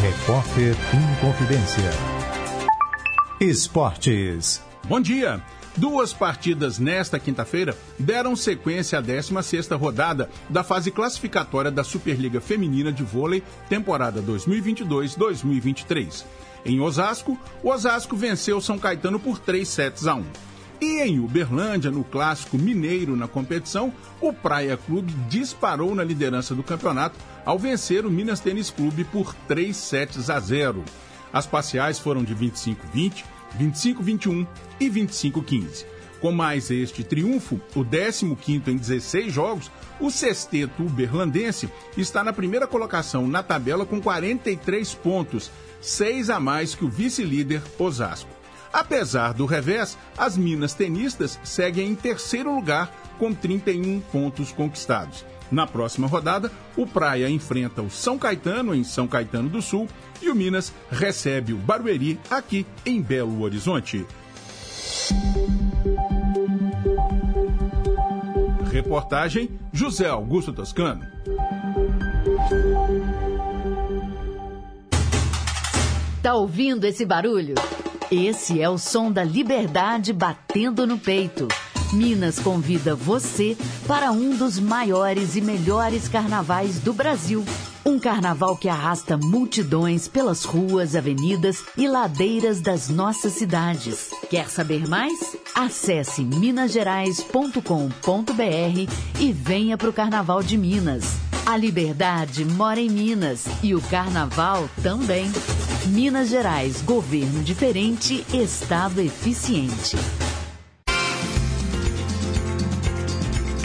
Repórter em Confidência. Esportes. Bom dia. Duas partidas nesta quinta-feira deram sequência à 16ª rodada da fase classificatória da Superliga Feminina de Vôlei, temporada 2022-2023. Em Osasco, o Osasco venceu São Caetano por 3 sets a 1. E em Uberlândia, no clássico mineiro na competição, o Praia Clube disparou na liderança do campeonato ao vencer o Minas Tênis Clube por 3 sets a 0. As parciais foram de 25-20, 25-21 e 25-15. Com mais este triunfo, o 15º em 16 jogos, o sexteto uberlandense está na primeira colocação na tabela com 43 pontos, seis a mais que o vice-líder Osasco. Apesar do revés, as Minas tenistas seguem em terceiro lugar com 31 pontos conquistados. Na próxima rodada, o Praia enfrenta o São Caetano em São Caetano do Sul e o Minas recebe o Barueri aqui em Belo Horizonte. Reportagem José Augusto Toscano. Tá ouvindo esse barulho? Esse é o som da liberdade batendo no peito. Minas convida você para um dos maiores e melhores carnavais do Brasil. Um carnaval que arrasta multidões pelas ruas, avenidas e ladeiras das nossas cidades. Quer saber mais? Acesse minasgerais.com.br e venha para o Carnaval de Minas. A liberdade mora em Minas e o carnaval também. Minas Gerais, governo diferente, estado eficiente.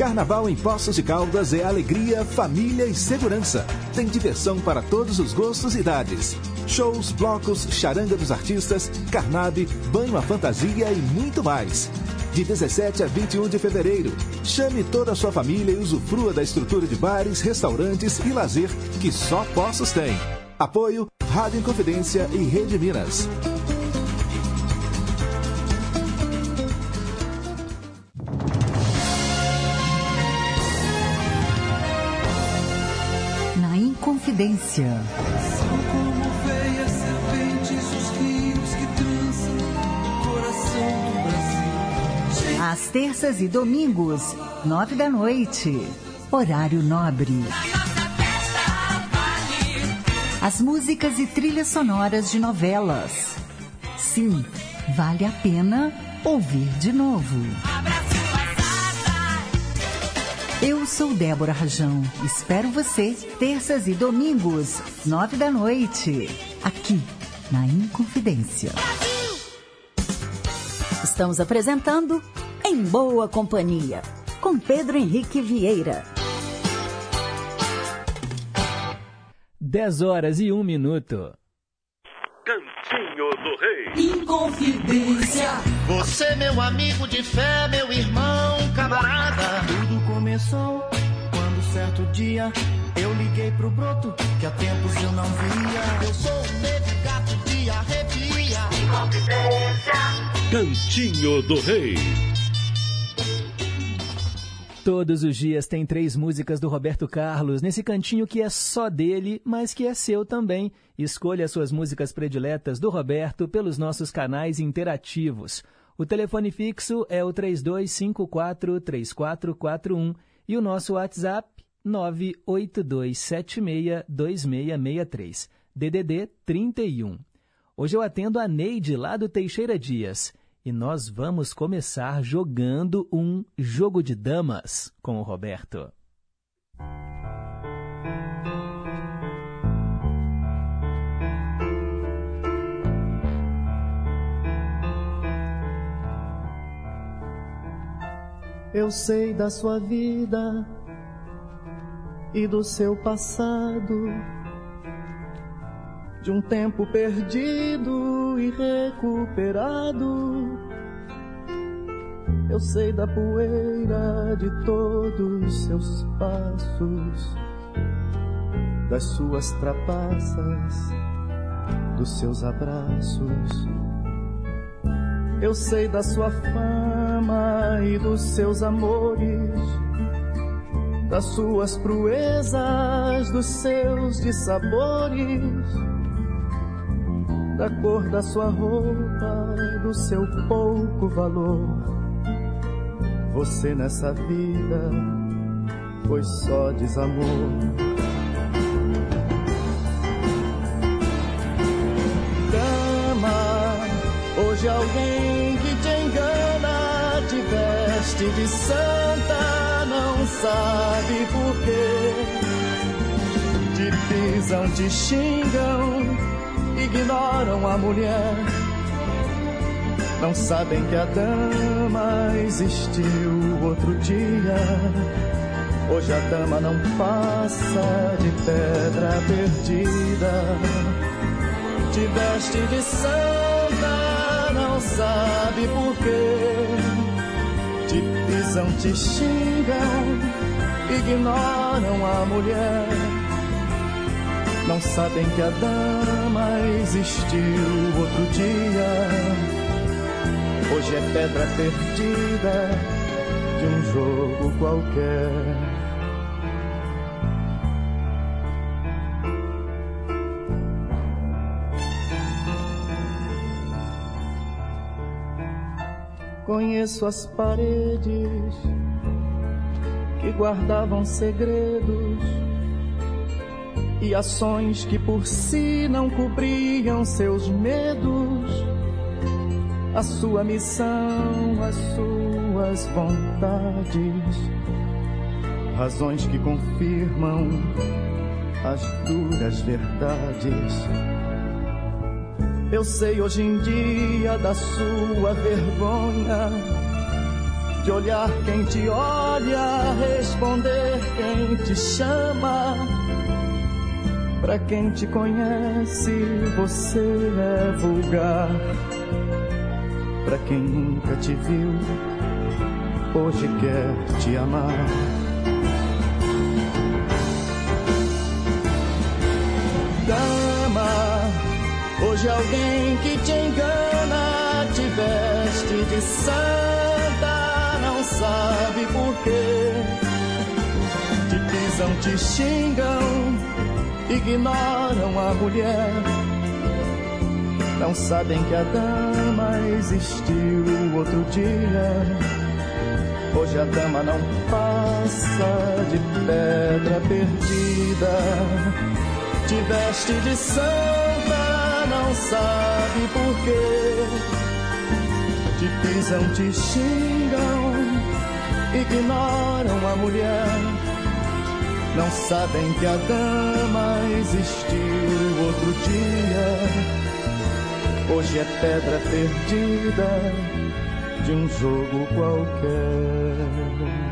Carnaval em Poços de Caldas é alegria, família e segurança. Tem diversão para todos os gostos e idades. Shows, blocos, charanga dos artistas, carnabe, banho à fantasia e muito mais. De 17 a 21 de fevereiro. Chame toda a sua família e usufrua da estrutura de bares, restaurantes e lazer que só Poços tem. Apoio Rádio Inconfidência e Rede Minas. Inconfidência. São como veias serpentes os rios que trançam o coração do Brasil. Às terças e domingos, nove da noite. Horário nobre. As músicas e trilhas sonoras de novelas. Sim, vale a pena ouvir de novo. Eu sou Débora Rajão. Espero você terças e domingos, nove da noite, aqui na Inconfidência. Estamos apresentando Em Boa Companhia, com Pedro Henrique Vieira. 10 horas e 1 minuto. Cantinho do Rei. Inconfidência. Você, meu amigo de fé, meu irmão, camarada. Tudo começou quando certo dia eu liguei pro broto que há tempos eu não via. Eu sou um negro gato de arrepia. Cantinho do Rei. Todos os dias tem três músicas do Roberto Carlos, nesse cantinho que é só dele, mas que é seu também. Escolha as suas músicas prediletas do Roberto pelos nossos canais interativos. O telefone fixo é o 3254-3441 e o nosso WhatsApp 982762663, DDD 31. Hoje eu atendo a Neide lá do Teixeira Dias e nós vamos começar jogando um jogo de damas com o Roberto. Eu sei da sua vida e do seu passado, de um tempo perdido e recuperado. Eu sei da poeira de todos seus passos, das suas trapaças, dos seus abraços. Eu sei da sua fama e dos seus amores, das suas proezas, dos seus dissabores, da cor da sua roupa, do seu pouco valor, Você nessa vida foi só desamor. Hoje alguém que te engana te veste de santa, não sabe por quê. Te pisam, te xingam, ignoram a mulher. Não sabem que a dama existiu outro dia. Hoje a dama não passa de pedra perdida. Te veste de santa, não sabe por quê. Te pisam, te xingam, ignoram a mulher. Não sabem que a dama existiu outro dia. Hoje é pedra perdida de um jogo qualquer. Conheço as paredes que guardavam segredos e ações que por si não cobriam seus medos a sua missão, as suas vontades, razões que confirmam as duras verdades. Eu sei hoje em dia da sua vergonha, de olhar quem te olha, responder quem te chama. Pra quem te conhece, você é vulgar. Pra quem nunca te viu, hoje quer te amar. Dama, hoje alguém que te engana te veste de santa, não sabe por quê. Te pisam, te xingam, ignoram a mulher não sabem que a dama existiu outro dia. Hoje a dama não passa de pedra perdida. Te veste de santa, não sabe por quê. Te pisam, te xingam, ignoram a mulher. Não sabem que a dama existiu outro dia. Hoje é pedra perdida de um jogo qualquer.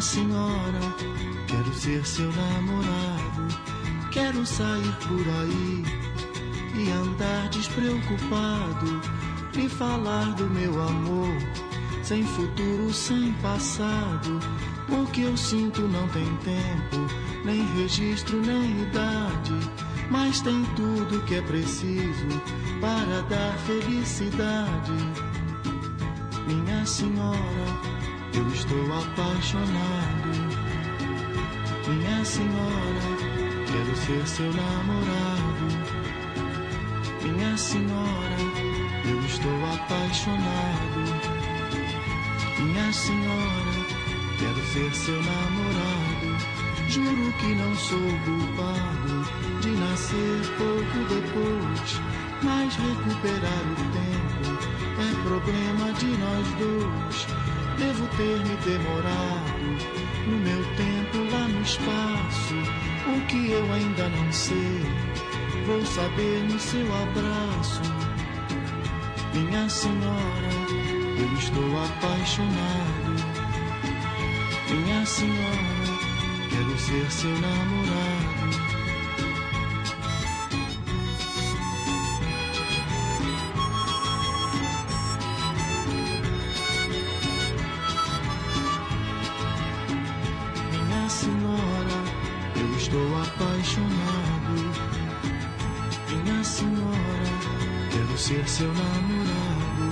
Minha senhora, quero ser seu namorado. Quero sair por aí e andar despreocupado. E falar do meu amor, sem futuro, sem passado. O que eu sinto não tem tempo, nem registro, nem idade. Mas tem tudo que é preciso para dar felicidade. Minha senhora, eu estou apaixonado. Minha senhora, quero ser seu namorado. Minha senhora, eu estou apaixonado. Minha senhora, quero ser seu namorado. Juro que não sou culpado de nascer pouco depois, mas recuperar o tempo é problema de nós dois. Devo ter me demorado no meu tempo lá no espaço, o que eu ainda não sei, vou saber no seu abraço. Minha senhora, eu estou apaixonado. Minha senhora, quero ser seu namorado. Seu namorado.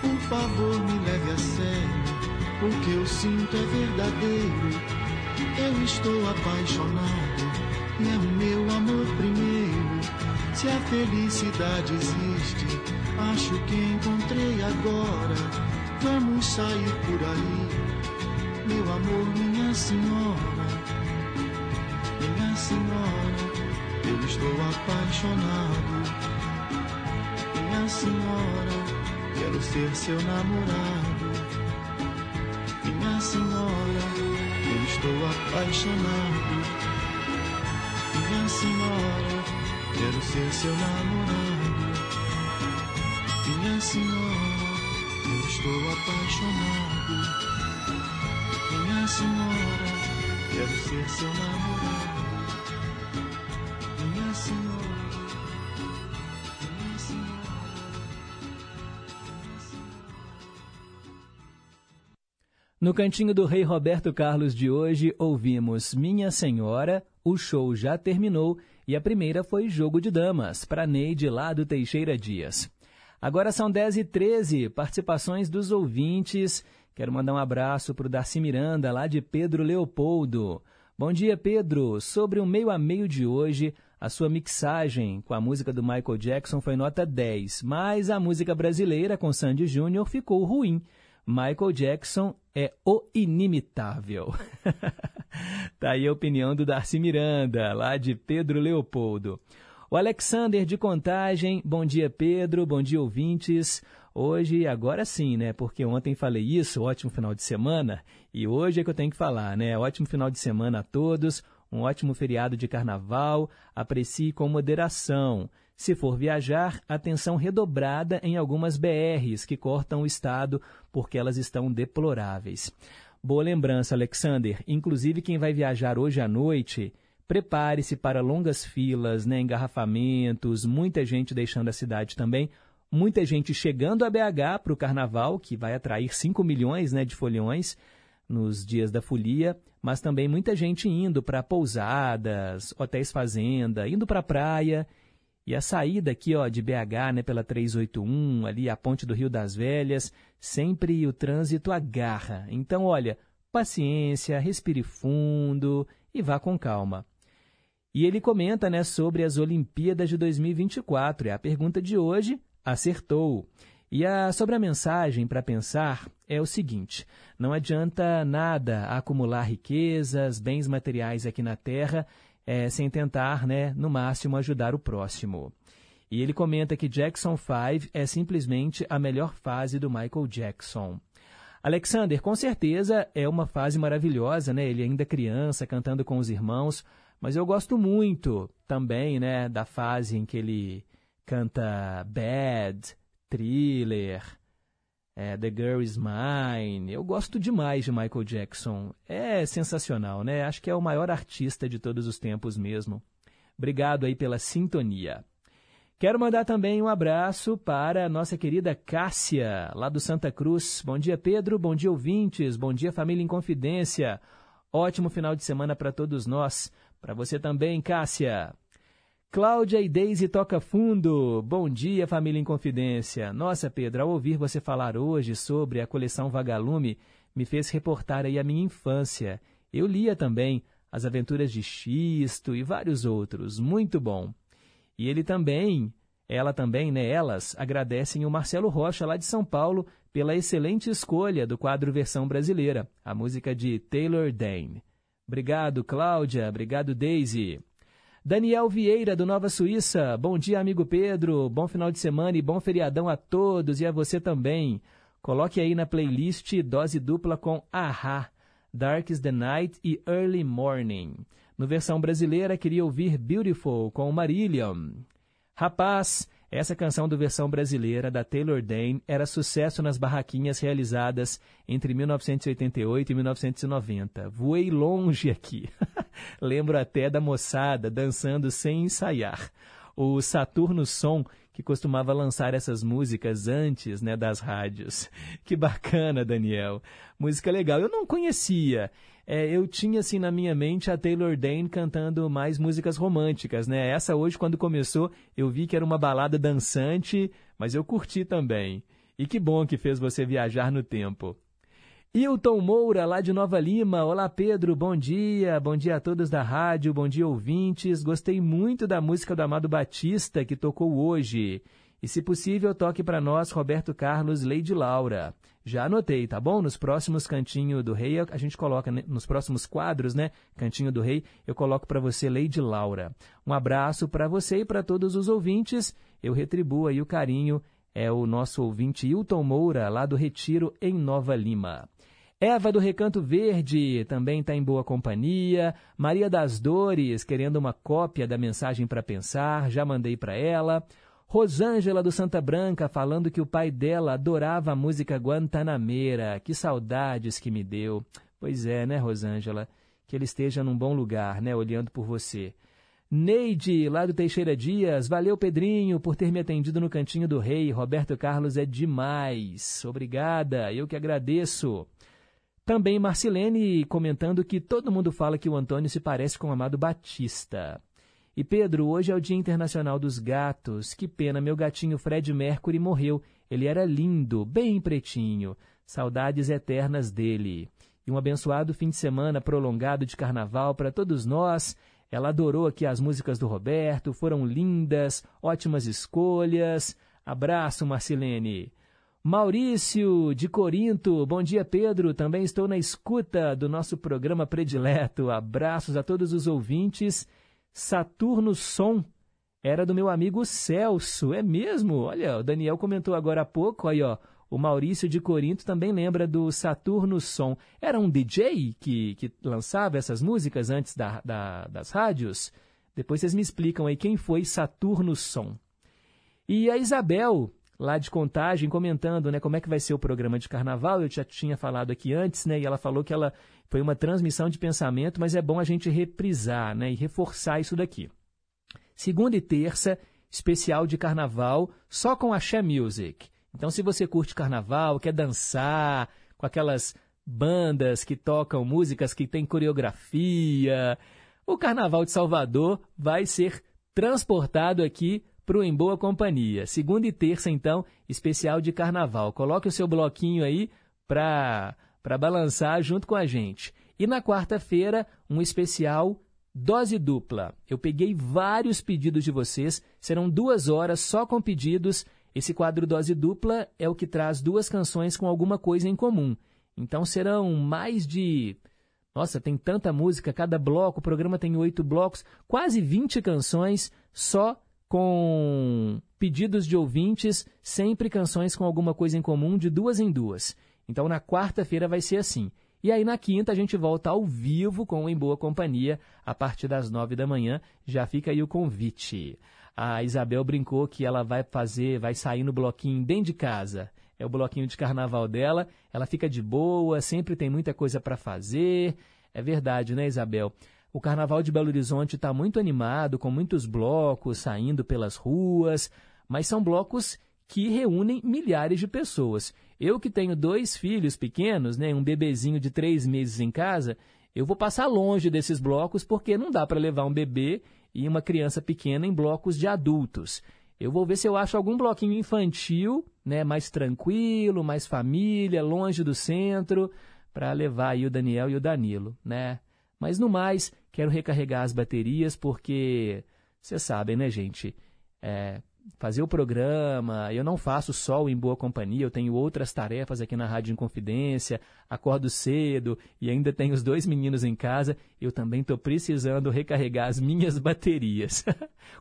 Por favor, me leve a sério. O que eu sinto é verdadeiro. Eu estou apaixonado e é o meu amor primeiro. Se a felicidade existe, acho que encontrei agora. Vamos sair por aí, meu amor, minha senhora. Minha senhora, eu estou apaixonado. Senhora, quero ser seu namorado. Minha senhora, eu estou apaixonado. Minha senhora, quero ser seu namorado. Minha senhora, eu estou apaixonado. Minha senhora, quero ser seu namorado. No cantinho do Rei Roberto Carlos de hoje, ouvimos Minha Senhora, o show já terminou e a primeira foi Jogo de Damas, para Neide lá do Teixeira Dias. Agora são 10 e 13 participações dos ouvintes. Quero mandar um abraço para o Darcy Miranda, lá de Pedro Leopoldo. Bom dia, Pedro. Sobre o meio a meio de hoje, a sua mixagem com a música do Michael Jackson foi nota 10, mas a música brasileira com Sandy Júnior ficou ruim. Michael Jackson é o inimitável. tá aí a opinião do Darcy Miranda, lá de Pedro Leopoldo. O Alexander de Contagem, bom dia Pedro, bom dia ouvintes. Hoje, agora sim, né? Porque ontem falei isso, ótimo final de semana, e hoje é que eu tenho que falar, né? Ótimo final de semana a todos, um ótimo feriado de carnaval, aprecie com moderação. Se for viajar, atenção redobrada em algumas BRs que cortam o estado porque elas estão deploráveis. Boa lembrança, Alexander. Inclusive, quem vai viajar hoje à noite, prepare-se para longas filas, né, engarrafamentos, muita gente deixando a cidade também, muita gente chegando a BH para o carnaval, que vai atrair 5 milhões né, de foliões nos dias da folia, mas também muita gente indo para pousadas, hotéis fazenda, indo para a praia e a saída aqui ó, de BH né, pela 381, ali a ponte do Rio das Velhas, sempre o trânsito agarra. Então, olha, paciência, respire fundo e vá com calma. E ele comenta né, sobre as Olimpíadas de 2024. É a pergunta de hoje, acertou. E a, sobre a mensagem para pensar é o seguinte: não adianta nada acumular riquezas, bens materiais aqui na Terra é, sem tentar, né, no máximo, ajudar o próximo. E ele comenta que Jackson 5 é simplesmente a melhor fase do Michael Jackson. Alexander, com certeza é uma fase maravilhosa, né? Ele ainda criança, cantando com os irmãos, mas eu gosto muito também, né, da fase em que ele canta Bad, Thriller, é, The Girl Is Mine. Eu gosto demais de Michael Jackson. É sensacional, né? Acho que é o maior artista de todos os tempos mesmo. Obrigado aí pela sintonia. Quero mandar também um abraço para a nossa querida Cássia, lá do Santa Cruz. Bom dia, Pedro. Bom dia, ouvintes. Bom dia, família em confidência. Ótimo final de semana para todos nós. Para você também, Cássia. Cláudia e Deise Toca Fundo. Bom dia, família em confidência. Nossa, Pedro, ao ouvir você falar hoje sobre a coleção Vagalume, me fez reportar aí a minha infância. Eu lia também As Aventuras de Xisto e vários outros. Muito bom. E ele também, ela também, né, elas, agradecem o Marcelo Rocha, lá de São Paulo, pela excelente escolha do quadro versão brasileira, a música de Taylor Dane. Obrigado, Cláudia. Obrigado, Daisy. Daniel Vieira, do Nova Suíça. Bom dia, amigo Pedro. Bom final de semana e bom feriadão a todos e a você também. Coloque aí na playlist dose dupla com Dark is the Night e Early Morning. No versão brasileira, queria ouvir Beautiful com Marillion. Rapaz, essa canção do versão brasileira da Taylor Dane era sucesso nas barraquinhas realizadas entre 1988 e 1990. Voei longe aqui. Lembro até da moçada dançando sem ensaiar. O Saturno Som, que costumava lançar essas músicas antes né, das rádios. Que bacana, Daniel. Música legal. Eu não conhecia é, eu tinha assim na minha mente a Taylor Dane cantando mais músicas românticas, né? Essa hoje, quando começou, eu vi que era uma balada dançante, mas eu curti também. E que bom que fez você viajar no tempo. Hilton Moura, lá de Nova Lima. Olá, Pedro, bom dia. Bom dia a todos da rádio, bom dia, ouvintes. Gostei muito da música do Amado Batista que tocou hoje. E, se possível, toque para nós Roberto Carlos Lady Laura. Já anotei, tá bom? Nos próximos Cantinho do Rei, a gente coloca, né? nos próximos quadros, né? Cantinho do Rei, eu coloco para você Lady Laura. Um abraço para você e para todos os ouvintes. Eu retribuo aí o carinho. É o nosso ouvinte Hilton Moura, lá do Retiro, em Nova Lima. Eva do Recanto Verde também está em boa companhia. Maria das Dores, querendo uma cópia da mensagem para pensar, já mandei para ela. Rosângela do Santa Branca falando que o pai dela adorava a música Guantanameira. Que saudades que me deu. Pois é, né, Rosângela? Que ele esteja num bom lugar, né, olhando por você. Neide, lá do Teixeira Dias, valeu Pedrinho por ter me atendido no Cantinho do Rei. Roberto Carlos é demais. Obrigada, eu que agradeço. Também Marcilene comentando que todo mundo fala que o Antônio se parece com o Amado Batista. E Pedro, hoje é o Dia Internacional dos Gatos. Que pena, meu gatinho Fred Mercury morreu. Ele era lindo, bem pretinho. Saudades eternas dele. E um abençoado fim de semana prolongado de carnaval para todos nós. Ela adorou aqui as músicas do Roberto, foram lindas, ótimas escolhas. Abraço, Marcilene. Maurício, de Corinto. Bom dia, Pedro. Também estou na escuta do nosso programa predileto. Abraços a todos os ouvintes. Saturno Som era do meu amigo Celso. É mesmo? Olha, o Daniel comentou agora há pouco. Aí, ó. O Maurício de Corinto também lembra do Saturno Som. Era um DJ que, que lançava essas músicas antes da, da, das rádios? Depois vocês me explicam aí quem foi Saturno Som. E a Isabel, lá de Contagem, comentando né, como é que vai ser o programa de carnaval. Eu já tinha falado aqui antes, né? E ela falou que ela foi uma transmissão de pensamento, mas é bom a gente reprisar né, e reforçar isso daqui. Segunda e terça, especial de carnaval, só com Axé Music. Então, se você curte carnaval, quer dançar com aquelas bandas que tocam músicas que têm coreografia, o Carnaval de Salvador vai ser transportado aqui para o Em Boa Companhia. Segunda e terça, então, especial de carnaval. Coloque o seu bloquinho aí para balançar junto com a gente. E na quarta-feira, um especial dose dupla. Eu peguei vários pedidos de vocês, serão duas horas só com pedidos. Esse quadro dose dupla é o que traz duas canções com alguma coisa em comum. Então serão mais de. Nossa, tem tanta música, cada bloco, o programa tem oito blocos, quase 20 canções só com pedidos de ouvintes, sempre canções com alguma coisa em comum, de duas em duas. Então na quarta-feira vai ser assim. E aí na quinta a gente volta ao vivo com o Em Boa Companhia, a partir das nove da manhã. Já fica aí o convite. A Isabel brincou que ela vai fazer, vai sair no bloquinho dentro de casa. É o bloquinho de carnaval dela. Ela fica de boa, sempre tem muita coisa para fazer. É verdade, né, Isabel? O Carnaval de Belo Horizonte está muito animado, com muitos blocos saindo pelas ruas, mas são blocos que reúnem milhares de pessoas. Eu que tenho dois filhos pequenos, né, um bebezinho de três meses em casa, eu vou passar longe desses blocos porque não dá para levar um bebê e uma criança pequena em blocos de adultos. Eu vou ver se eu acho algum bloquinho infantil, né, mais tranquilo, mais família, longe do centro, para levar aí o Daniel e o Danilo, né? Mas no mais, quero recarregar as baterias porque vocês sabem, né, gente? É, fazer o programa, eu não faço o Em Boa Companhia, eu tenho outras tarefas aqui na Rádio Inconfidência, acordo cedo e ainda tenho os dois meninos em casa, eu também estou precisando recarregar as minhas baterias.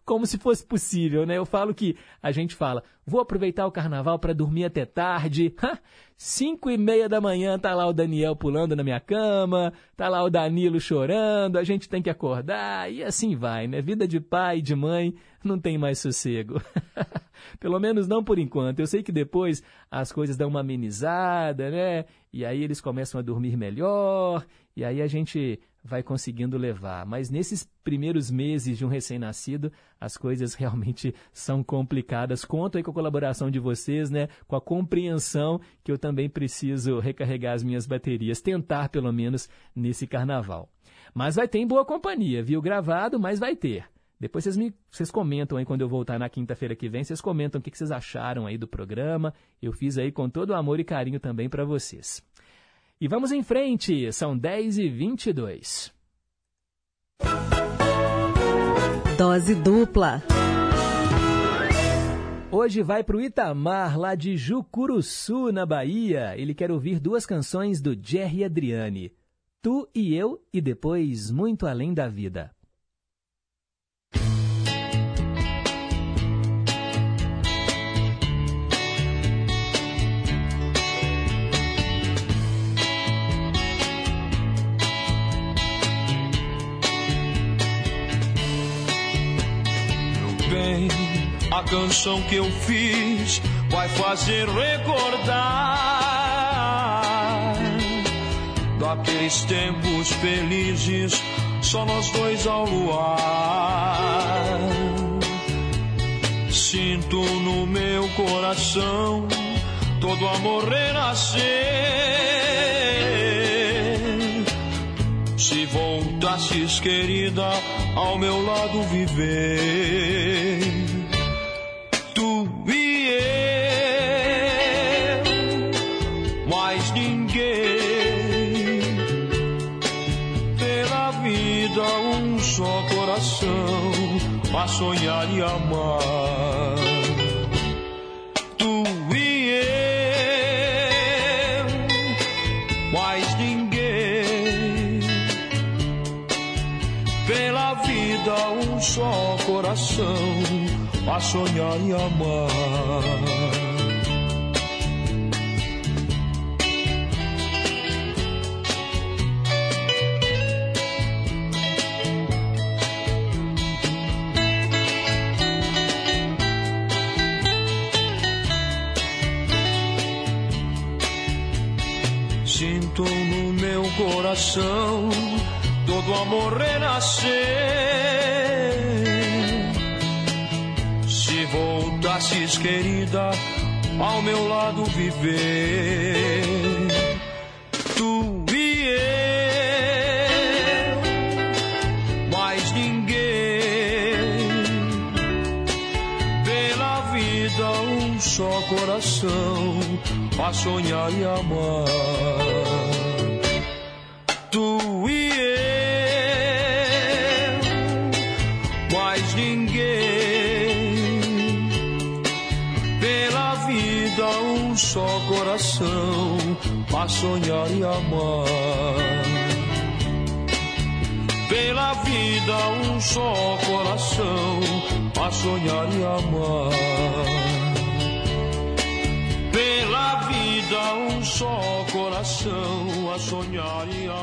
Como se fosse possível, né? Eu falo que a gente fala, vou aproveitar o carnaval para dormir até tarde. Cinco e meia da manhã tá lá o Daniel pulando na minha cama, tá lá o Danilo chorando, a gente tem que acordar e assim vai, né? Vida de pai e de mãe não tem mais sossego. Pelo menos não por enquanto. Eu sei que depois as coisas dão uma amenizada, né? E aí eles começam a dormir melhor, e aí a gente vai conseguindo levar. Mas nesses primeiros meses de um recém-nascido, as coisas realmente são complicadas. Conto aí com a colaboração de vocês, né? Com a compreensão que eu também preciso recarregar as minhas baterias, tentar pelo menos nesse carnaval. Mas vai ter em boa companhia, viu? Gravado, mas vai ter. Depois vocês, me, vocês comentam aí quando eu voltar na quinta-feira que vem, vocês comentam o que, que vocês acharam aí do programa. Eu fiz aí com todo o amor e carinho também para vocês. E vamos em frente, são 10 e 22 Dose dupla. Hoje vai para o Itamar, lá de Jucuruçu, na Bahia. Ele quer ouvir duas canções do Jerry Adriani. Tu e eu e depois Muito Além da Vida. Bem, a canção que eu fiz vai fazer recordar daqueles tempos felizes, só nós dois ao luar. Sinto no meu coração todo amor renascer voltasses, querida, ao meu lado viver. Sonhar e amar. Tu e eu, mais ninguém. Pela vida, um só coração a sonhar e amar. Coração todo amor renascer. Se voltasses, querida, ao meu lado viver. Tu e eu, mais ninguém. Pela vida, um só coração a sonhar e amar. A sonhar e amar. Pela vida, um só coração a sonhar e amar. Pela vida, um só coração a sonhar e amar.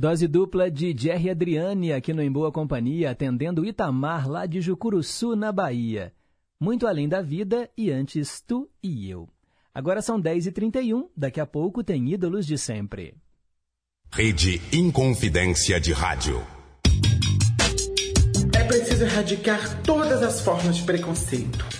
Dose dupla de Jerry Adriane aqui no Em Boa Companhia, atendendo Itamar lá de Jucuruçu, na Bahia. Muito além da vida e antes tu e eu. Agora são 10h31, daqui a pouco tem Ídolos de Sempre. Rede Inconfidência de Rádio. É preciso erradicar todas as formas de preconceito.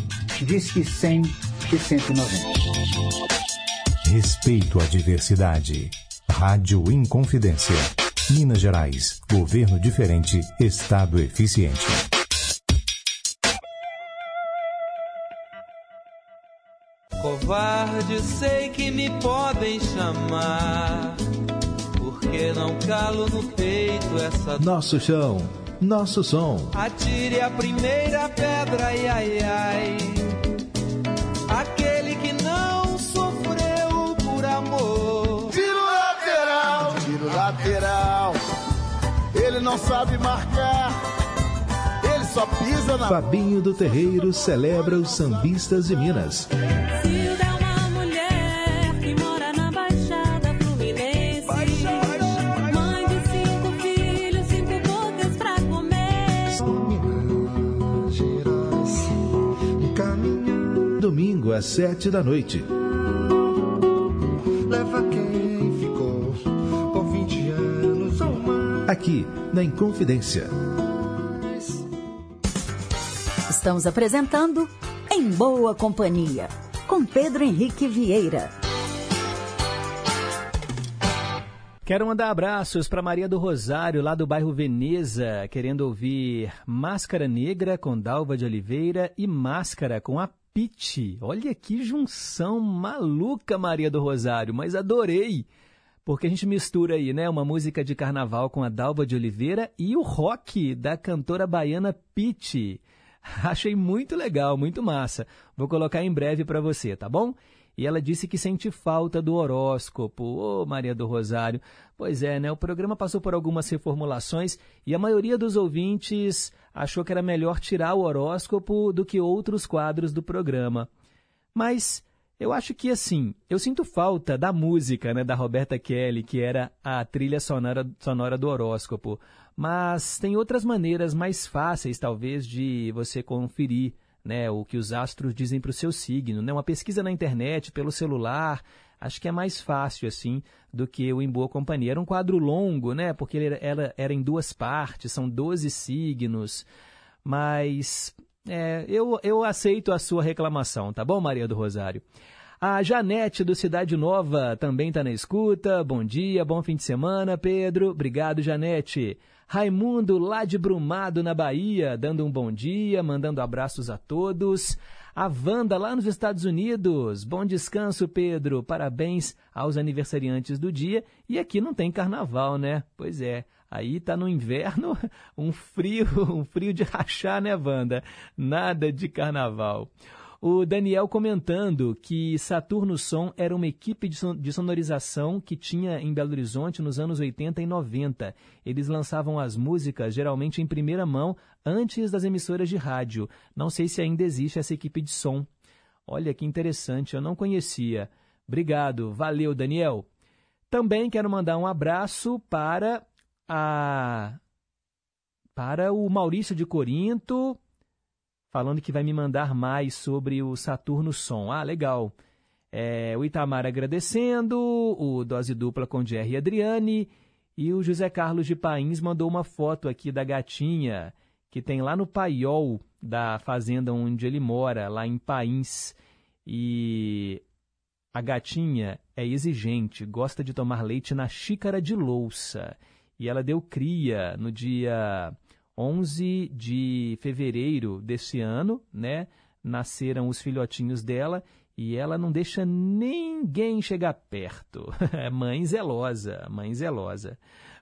Diz que 100 e 190. Respeito à diversidade. Rádio Inconfidência. Minas Gerais. Governo diferente. Estado eficiente. Covarde, sei que me podem chamar. Porque não calo no peito essa Nosso chão. Nosso som. Atire a primeira pedra, ai ai ai. Aquele que não sofreu por amor. Tiro lateral, tiro lateral. Ele não sabe marcar. Ele só pisa na. Fabinho do Terreiro celebra os sambistas de Minas. Zilda Domingo às sete da noite. Leva quem ficou por 20 anos ou mais. Aqui na Inconfidência. Estamos apresentando Em Boa Companhia, com Pedro Henrique Vieira. Quero mandar abraços para Maria do Rosário, lá do bairro Veneza, querendo ouvir Máscara Negra com Dalva de Oliveira e Máscara com a Pete. Olha que junção maluca, Maria do Rosário, mas adorei. Porque a gente mistura aí, né, uma música de carnaval com a Dalva de Oliveira e o rock da cantora baiana Pete. Achei muito legal, muito massa. Vou colocar em breve para você, tá bom? E ela disse que sente falta do horóscopo. Ô, Maria do Rosário. Pois é, né? O programa passou por algumas reformulações e a maioria dos ouvintes achou que era melhor tirar o horóscopo do que outros quadros do programa. Mas eu acho que assim, eu sinto falta da música, né, da Roberta Kelly, que era a trilha sonora, sonora do horóscopo. Mas tem outras maneiras mais fáceis, talvez, de você conferir né, o que os astros dizem para o seu signo. Né? Uma pesquisa na internet, pelo celular, acho que é mais fácil assim do que o Em Boa Companhia. Era um quadro longo, né, porque ele era, era em duas partes, são 12 signos, mas é, eu, eu aceito a sua reclamação, tá bom, Maria do Rosário? A Janete do Cidade Nova também está na escuta. Bom dia, bom fim de semana, Pedro. Obrigado, Janete. Raimundo, lá de Brumado, na Bahia, dando um bom dia, mandando abraços a todos. A Wanda, lá nos Estados Unidos. Bom descanso, Pedro. Parabéns aos aniversariantes do dia. E aqui não tem carnaval, né? Pois é. Aí tá no inverno, um frio, um frio de rachar, né, Wanda? Nada de carnaval. O Daniel comentando que Saturno Som era uma equipe de sonorização que tinha em Belo Horizonte nos anos 80 e 90. Eles lançavam as músicas geralmente em primeira mão antes das emissoras de rádio. Não sei se ainda existe essa equipe de som. Olha que interessante, eu não conhecia. Obrigado, valeu, Daniel. Também quero mandar um abraço para a para o Maurício de Corinto, falando que vai me mandar mais sobre o Saturno Som. Ah, legal. É, o Itamar agradecendo, o Dose Dupla com Jerry e Adriane, e o José Carlos de Pains mandou uma foto aqui da gatinha, que tem lá no paiol da fazenda onde ele mora, lá em Pains. E a gatinha é exigente, gosta de tomar leite na xícara de louça. E ela deu cria no dia 11 de fevereiro desse ano, né? Nasceram os filhotinhos dela e ela não deixa ninguém chegar perto. É mãe zelosa, mãe zelosa.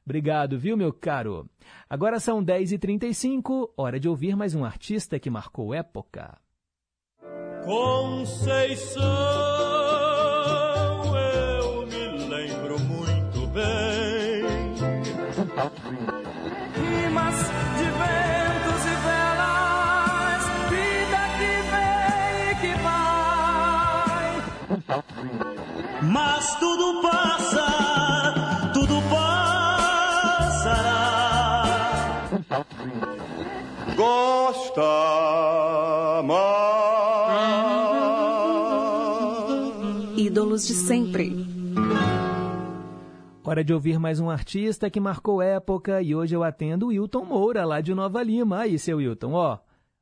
Obrigado, viu, meu caro? Agora são 10h35, hora de ouvir mais um artista que marcou época. Conceição, eu me lembro muito bem. Mas tudo passa, tudo passará. Gosta mais. Ídolos de sempre. Hora de ouvir mais um artista que marcou época e hoje eu atendo o Wilton Moura, lá de Nova Lima. Aí, seu Wilton, ó.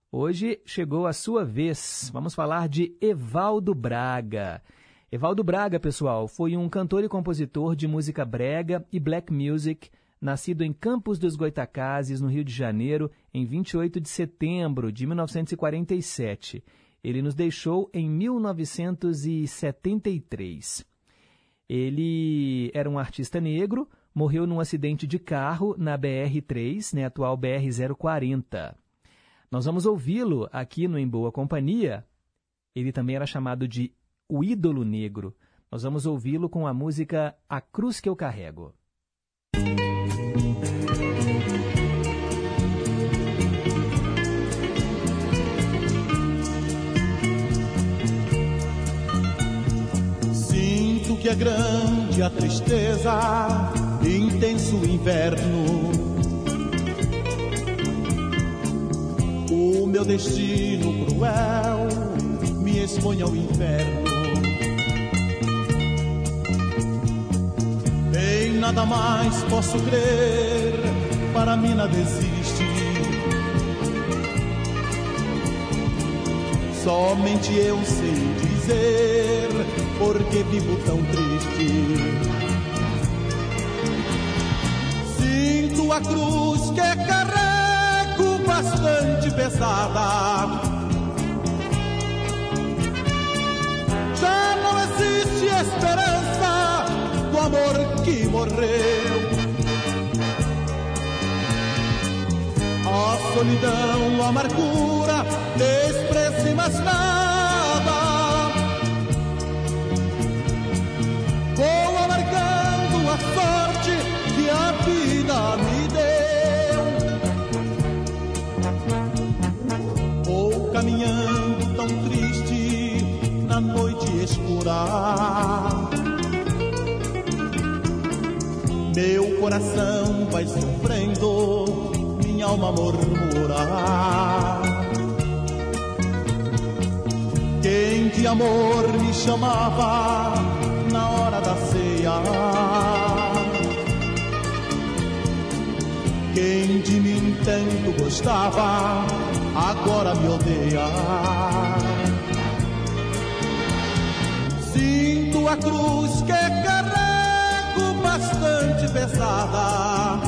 Hoje chegou a sua vez. Vamos falar de Evaldo Braga. Evaldo Braga, pessoal, foi um cantor e compositor de música brega e black music, nascido em Campos dos Goitacazes, no Rio de Janeiro, em 28 de setembro de 1947. Ele nos deixou em 1973. Ele era um artista negro, morreu num acidente de carro na BR-3, né, atual BR-040. Nós vamos ouvi-lo aqui no Em Boa Companhia. Ele também era chamado de O Ídolo Negro. Nós vamos ouvi-lo com a música A Cruz que eu Carrego. Sinto que é grande a tristeza, intenso inverno. O meu destino cruel me expõe ao inferno. Nada mais posso crer, para mim nada existe. Somente eu sei dizer porque vivo tão triste. Sinto a cruz que carrego bastante pesada. Já não existe esperança amor que morreu. A solidão, a amargura, despreze mais nada. Vou amargando a sorte que a vida me deu. Vou caminhando tão triste na noite escura. Meu coração vai sofrendo, minha alma murmura. Quem de amor me chamava na hora da ceia? Quem de mim tanto gostava, agora me odeia. Sinto a cruz que bastante pesada.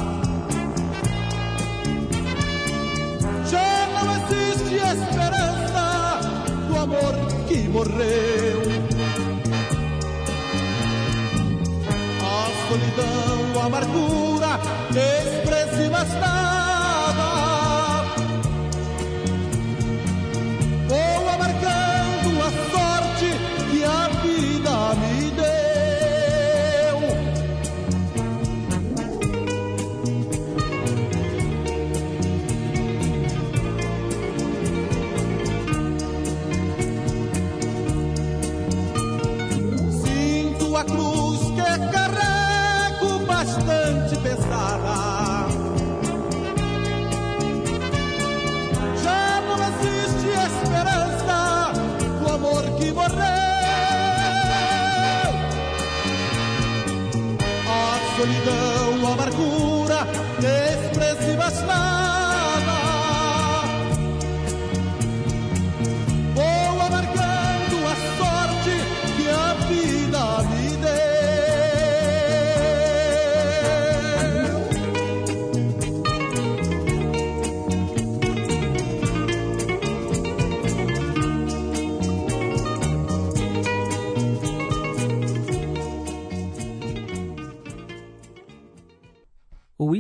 Já não existe esperança do amor que morreu. A solidão, a amargura, despreze mais A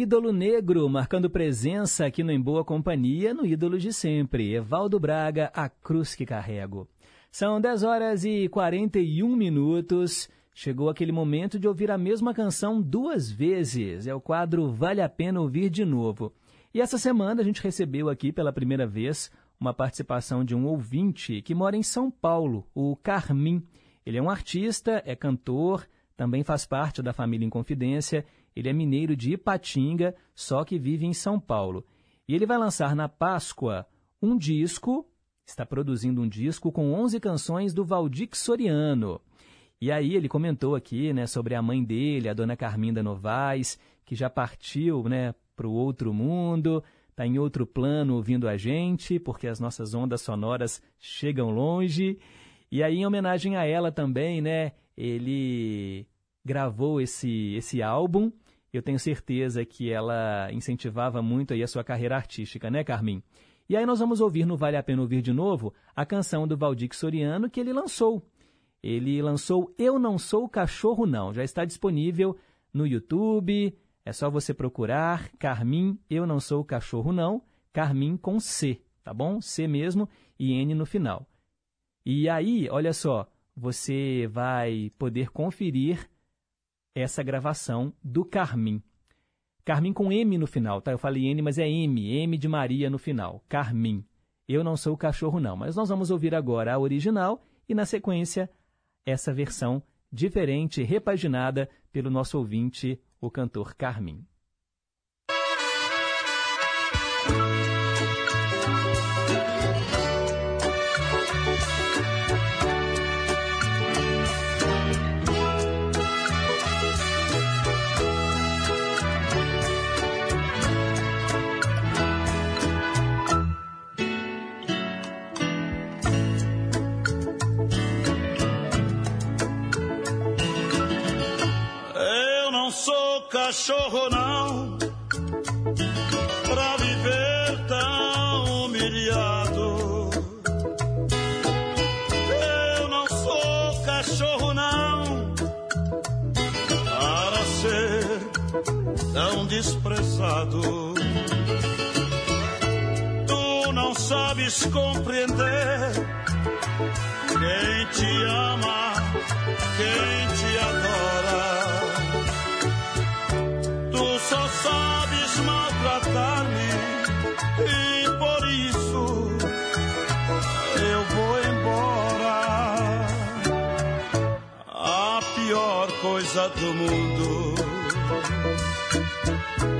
ídolo negro marcando presença aqui no Em Boa Companhia, no ídolo de sempre, Evaldo Braga, a cruz que carrego. São 10 horas e 41 minutos. Chegou aquele momento de ouvir a mesma canção duas vezes. É o quadro Vale a Pena Ouvir de Novo. E essa semana a gente recebeu aqui pela primeira vez uma participação de um ouvinte que mora em São Paulo, o Carmim. Ele é um artista, é cantor, também faz parte da família em Confidência. Ele é mineiro de Ipatinga, só que vive em São Paulo. E ele vai lançar na Páscoa um disco, está produzindo um disco com 11 canções do Valdir Soriano. E aí ele comentou aqui, né, sobre a mãe dele, a dona Carminda Novaes, que já partiu, né, para o outro mundo, está em outro plano ouvindo a gente, porque as nossas ondas sonoras chegam longe. E aí, em homenagem a ela também, né, ele gravou esse, esse álbum. Eu tenho certeza que ela incentivava muito aí a sua carreira artística, né, Carmin? E aí nós vamos ouvir no Vale a Pena Ouvir de Novo a canção do Valdir Soriano que ele lançou. Ele lançou Eu Não Sou Cachorro Não. Já está disponível no YouTube. É só você procurar Carmin Eu Não Sou Cachorro Não. Carmin com C, tá bom? C mesmo e N no final. E aí, olha só, você vai poder conferir essa gravação do Carmin. Carmin com M no final, tá? Eu falei N, mas é M, M de Maria no final. Carmin. Eu não sou o cachorro, não. Mas nós vamos ouvir agora a original e, na sequência, essa versão diferente, repaginada pelo nosso ouvinte, o cantor Carmin. Cachorro, não, pra viver tão humilhado. Eu não sou cachorro, não, para ser tão desprezado. Tu não sabes compreender quem te ama, quem te adora. Tu só sabes maltratar-me e por isso eu vou embora. A pior coisa do mundo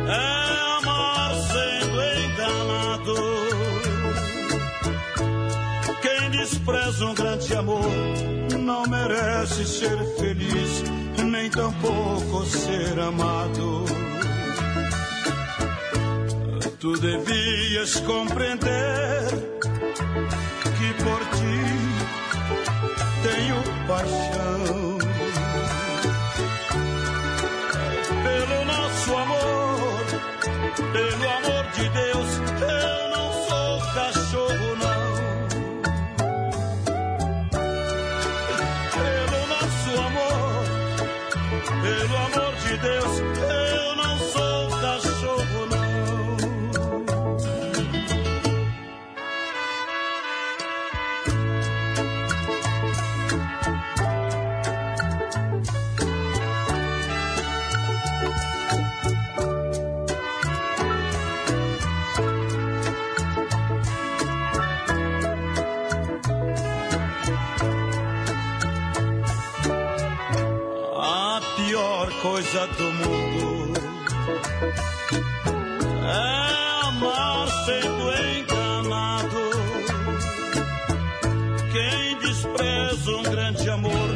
é amar sendo enganado. Quem despreza um grande amor não merece ser feliz, nem tampouco ser amado. Tu devias compreender que por ti tenho paixão. Coisa do mundo é amar sendo enganado. Quem despreza um grande amor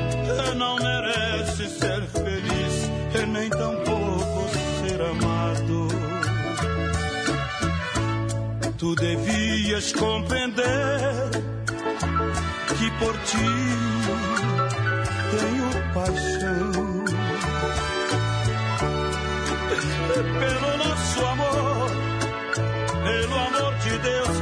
não merece ser feliz e nem tampouco ser amado. Tu devias compreender que por ti tenho paixão. Pelo nosso amor, pelo amor de Deus,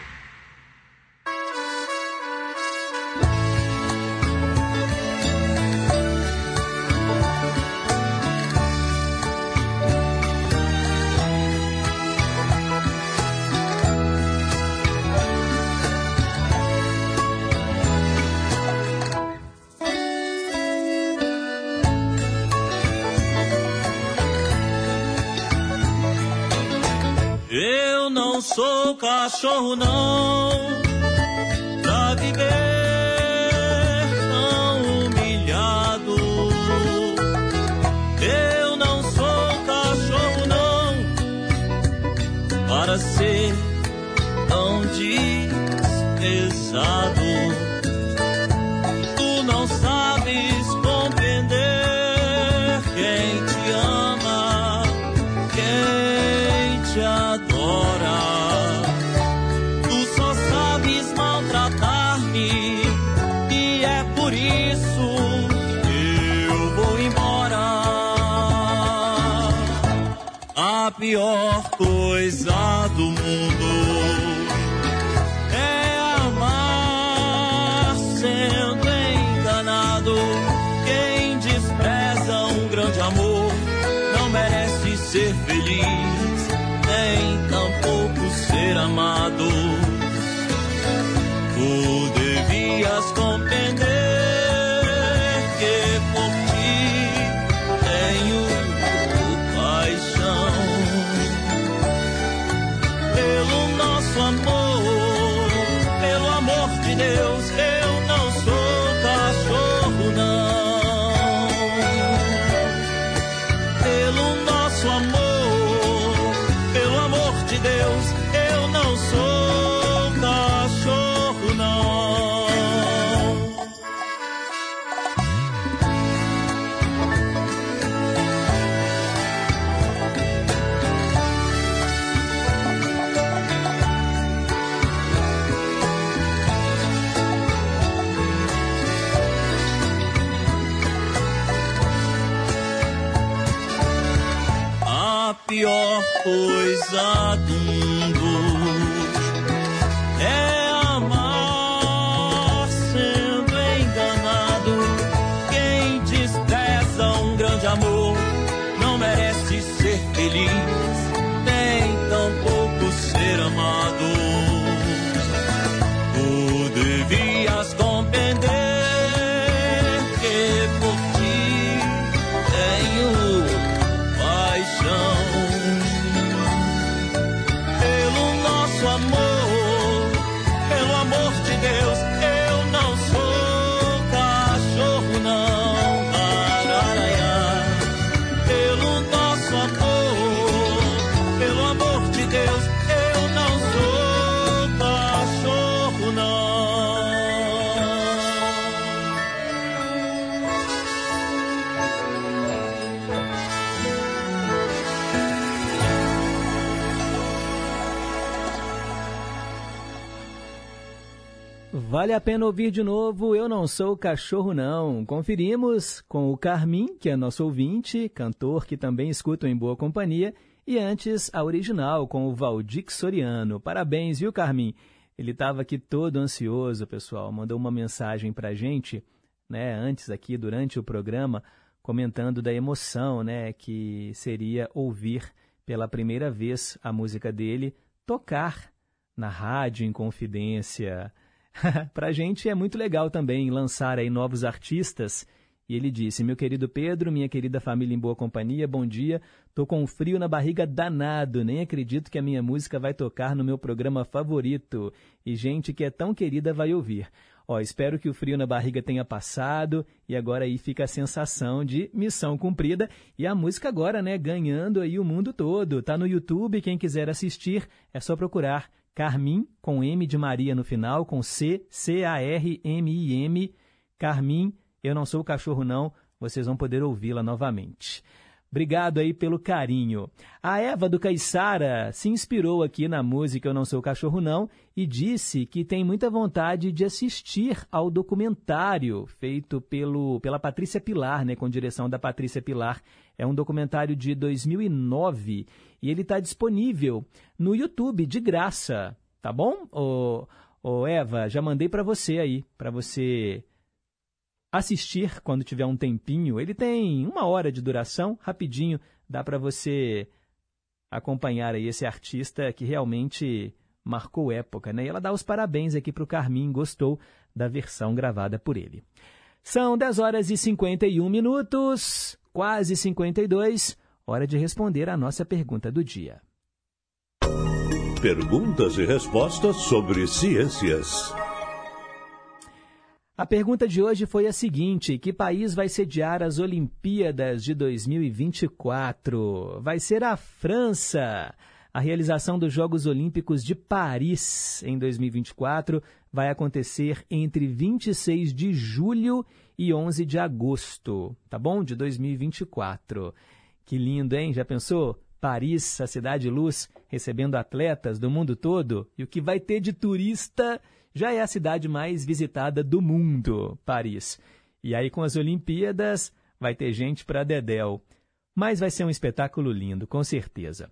Cachorro, não, coisa Vale a pena ouvir de novo Eu Não Sou Cachorro Não. Conferimos com o Carmim, que é nosso ouvinte, cantor que também escuta em boa companhia, e antes a original com o Valdir Soriano. Parabéns, viu, Carmim? Ele estava aqui todo ansioso, pessoal, mandou uma mensagem para a gente, né, antes aqui, durante o programa, comentando da emoção, né, que seria ouvir pela primeira vez a música dele tocar na rádio em confidência. Para a gente é muito legal também lançar aí novos artistas. E ele disse: Meu querido Pedro, minha querida família em boa companhia, bom dia. Tô com um frio na barriga danado, nem acredito que a minha música vai tocar no meu programa favorito. E gente que é tão querida vai ouvir. Ó, espero que o frio na barriga tenha passado e agora aí fica a sensação de missão cumprida e a música agora, né, ganhando aí o mundo todo. Tá no YouTube, quem quiser assistir é só procurar Carmim com M de Maria no final, com C. Carmim, eu não sou o cachorro não, vocês vão poder ouvi-la novamente. Obrigado aí pelo carinho. A Eva do Caiçara se inspirou aqui na música Eu Não Sou Cachorro Não e disse que tem muita vontade de assistir ao documentário feito pelo, pela Patrícia Pilar, né, com direção da Patrícia Pilar. É um documentário de 2009 e ele está disponível no YouTube de graça, tá bom? Ô, ô Eva, já mandei para você aí, para você assistir quando tiver um tempinho. Ele tem uma hora de duração, rapidinho, dá para você acompanhar aí esse artista que realmente marcou época, né? E ela dá os parabéns aqui para o Carmin, gostou da versão gravada por ele. São 10 horas e 51 minutos, quase 52, hora de responder a nossa pergunta do dia. Perguntas e respostas sobre ciências. A pergunta de hoje foi a seguinte: que país vai sediar as Olimpíadas de 2024? Vai ser a França. A realização dos Jogos Olímpicos de Paris em 2024 vai acontecer entre 26 de julho e 11 de agosto, tá bom? De 2024. Que lindo, hein? Já pensou? Paris, a cidade luz, recebendo atletas do mundo todo e o que vai ter de turista já é a cidade mais visitada do mundo, Paris. E aí, com as Olimpíadas, vai ter gente para Dedéu. Mas vai ser um espetáculo lindo, com certeza.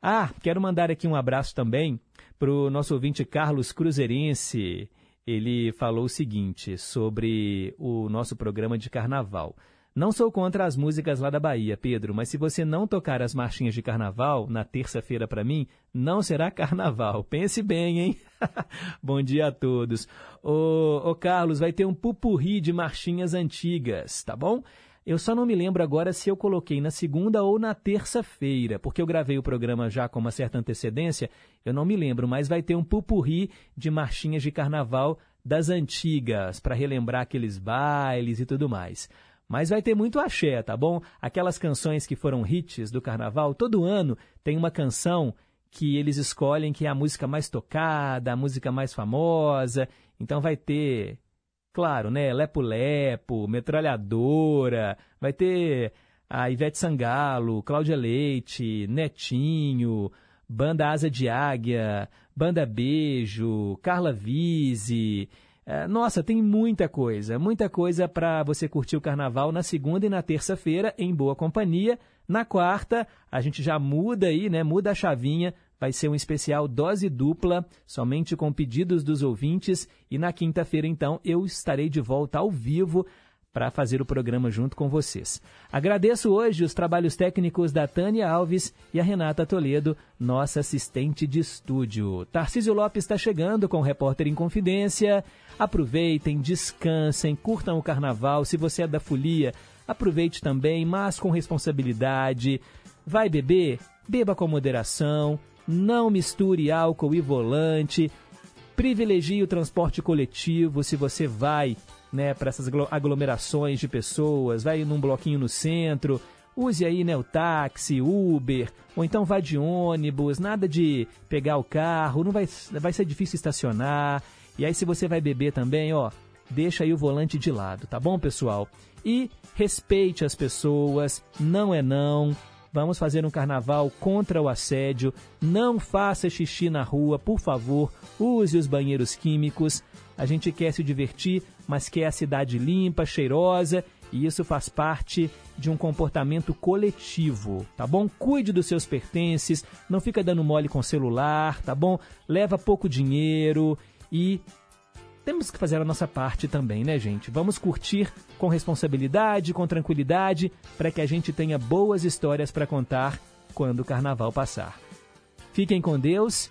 Ah, quero mandar aqui um abraço também para o nosso ouvinte Carlos Cruzeirense. Ele falou o seguinte sobre o nosso programa de carnaval. Não sou contra as músicas lá da Bahia, Pedro, mas se você não tocar as marchinhas de carnaval na terça-feira para mim, não será carnaval. Pense bem, hein? Bom dia a todos. Ô, ô, Carlos, vai ter um pupurri de marchinhas antigas, tá bom? Eu só não me lembro agora se eu coloquei na segunda ou na terça-feira, porque eu gravei o programa já com uma certa antecedência, eu não me lembro, mas vai ter um pupurri de marchinhas de carnaval das antigas, para relembrar aqueles bailes e tudo mais. Mas vai ter muito axé, tá bom? Aquelas canções que foram hits do carnaval, todo ano tem uma canção que eles escolhem que é a música mais tocada, a música mais famosa. Então vai ter, claro, né, Lepo Lepo, Metralhadora, vai ter a Ivete Sangalo, Cláudia Leite, Netinho, Banda Asa de Águia, Banda Beijo, Carla Vise, nossa, tem muita coisa, muita coisa para você curtir o carnaval na segunda e na terça-feira em boa companhia. Na quarta, a gente já muda aí, né? Muda a chavinha. Vai ser um especial dose dupla, somente com pedidos dos ouvintes. E na quinta-feira, então, eu estarei de volta ao vivo para fazer o programa junto com vocês. Agradeço hoje os trabalhos técnicos da Tânia Alves e a Renata Toledo, nossa assistente de estúdio. Tarcísio Lopes está chegando com o Repórter em Confidência. Aproveitem, descansem, curtam o carnaval. Se você é da folia, aproveite também, mas com responsabilidade. Vai beber? Beba com moderação. Não misture álcool e volante. Privilegie o transporte coletivo se você vai né, para essas aglomerações de pessoas, vai num bloquinho no centro, use aí né, o táxi, Uber, ou então vá de ônibus, nada de pegar o carro, não vai, vai ser difícil estacionar. E aí se você vai beber também, ó, deixa aí o volante de lado, tá bom, pessoal? E respeite as pessoas, não é não. Vamos fazer um carnaval contra o assédio. Não faça xixi na rua, por favor. Use os banheiros químicos. A gente quer se divertir, mas quer a cidade limpa, cheirosa, e isso faz parte de um comportamento coletivo, tá bom? Cuide dos seus pertences, não fica dando mole com celular, tá bom? Leva pouco dinheiro e temos que fazer a nossa parte também, né, gente? Vamos curtir com responsabilidade, com tranquilidade, para que a gente tenha boas histórias para contar quando o carnaval passar. Fiquem com Deus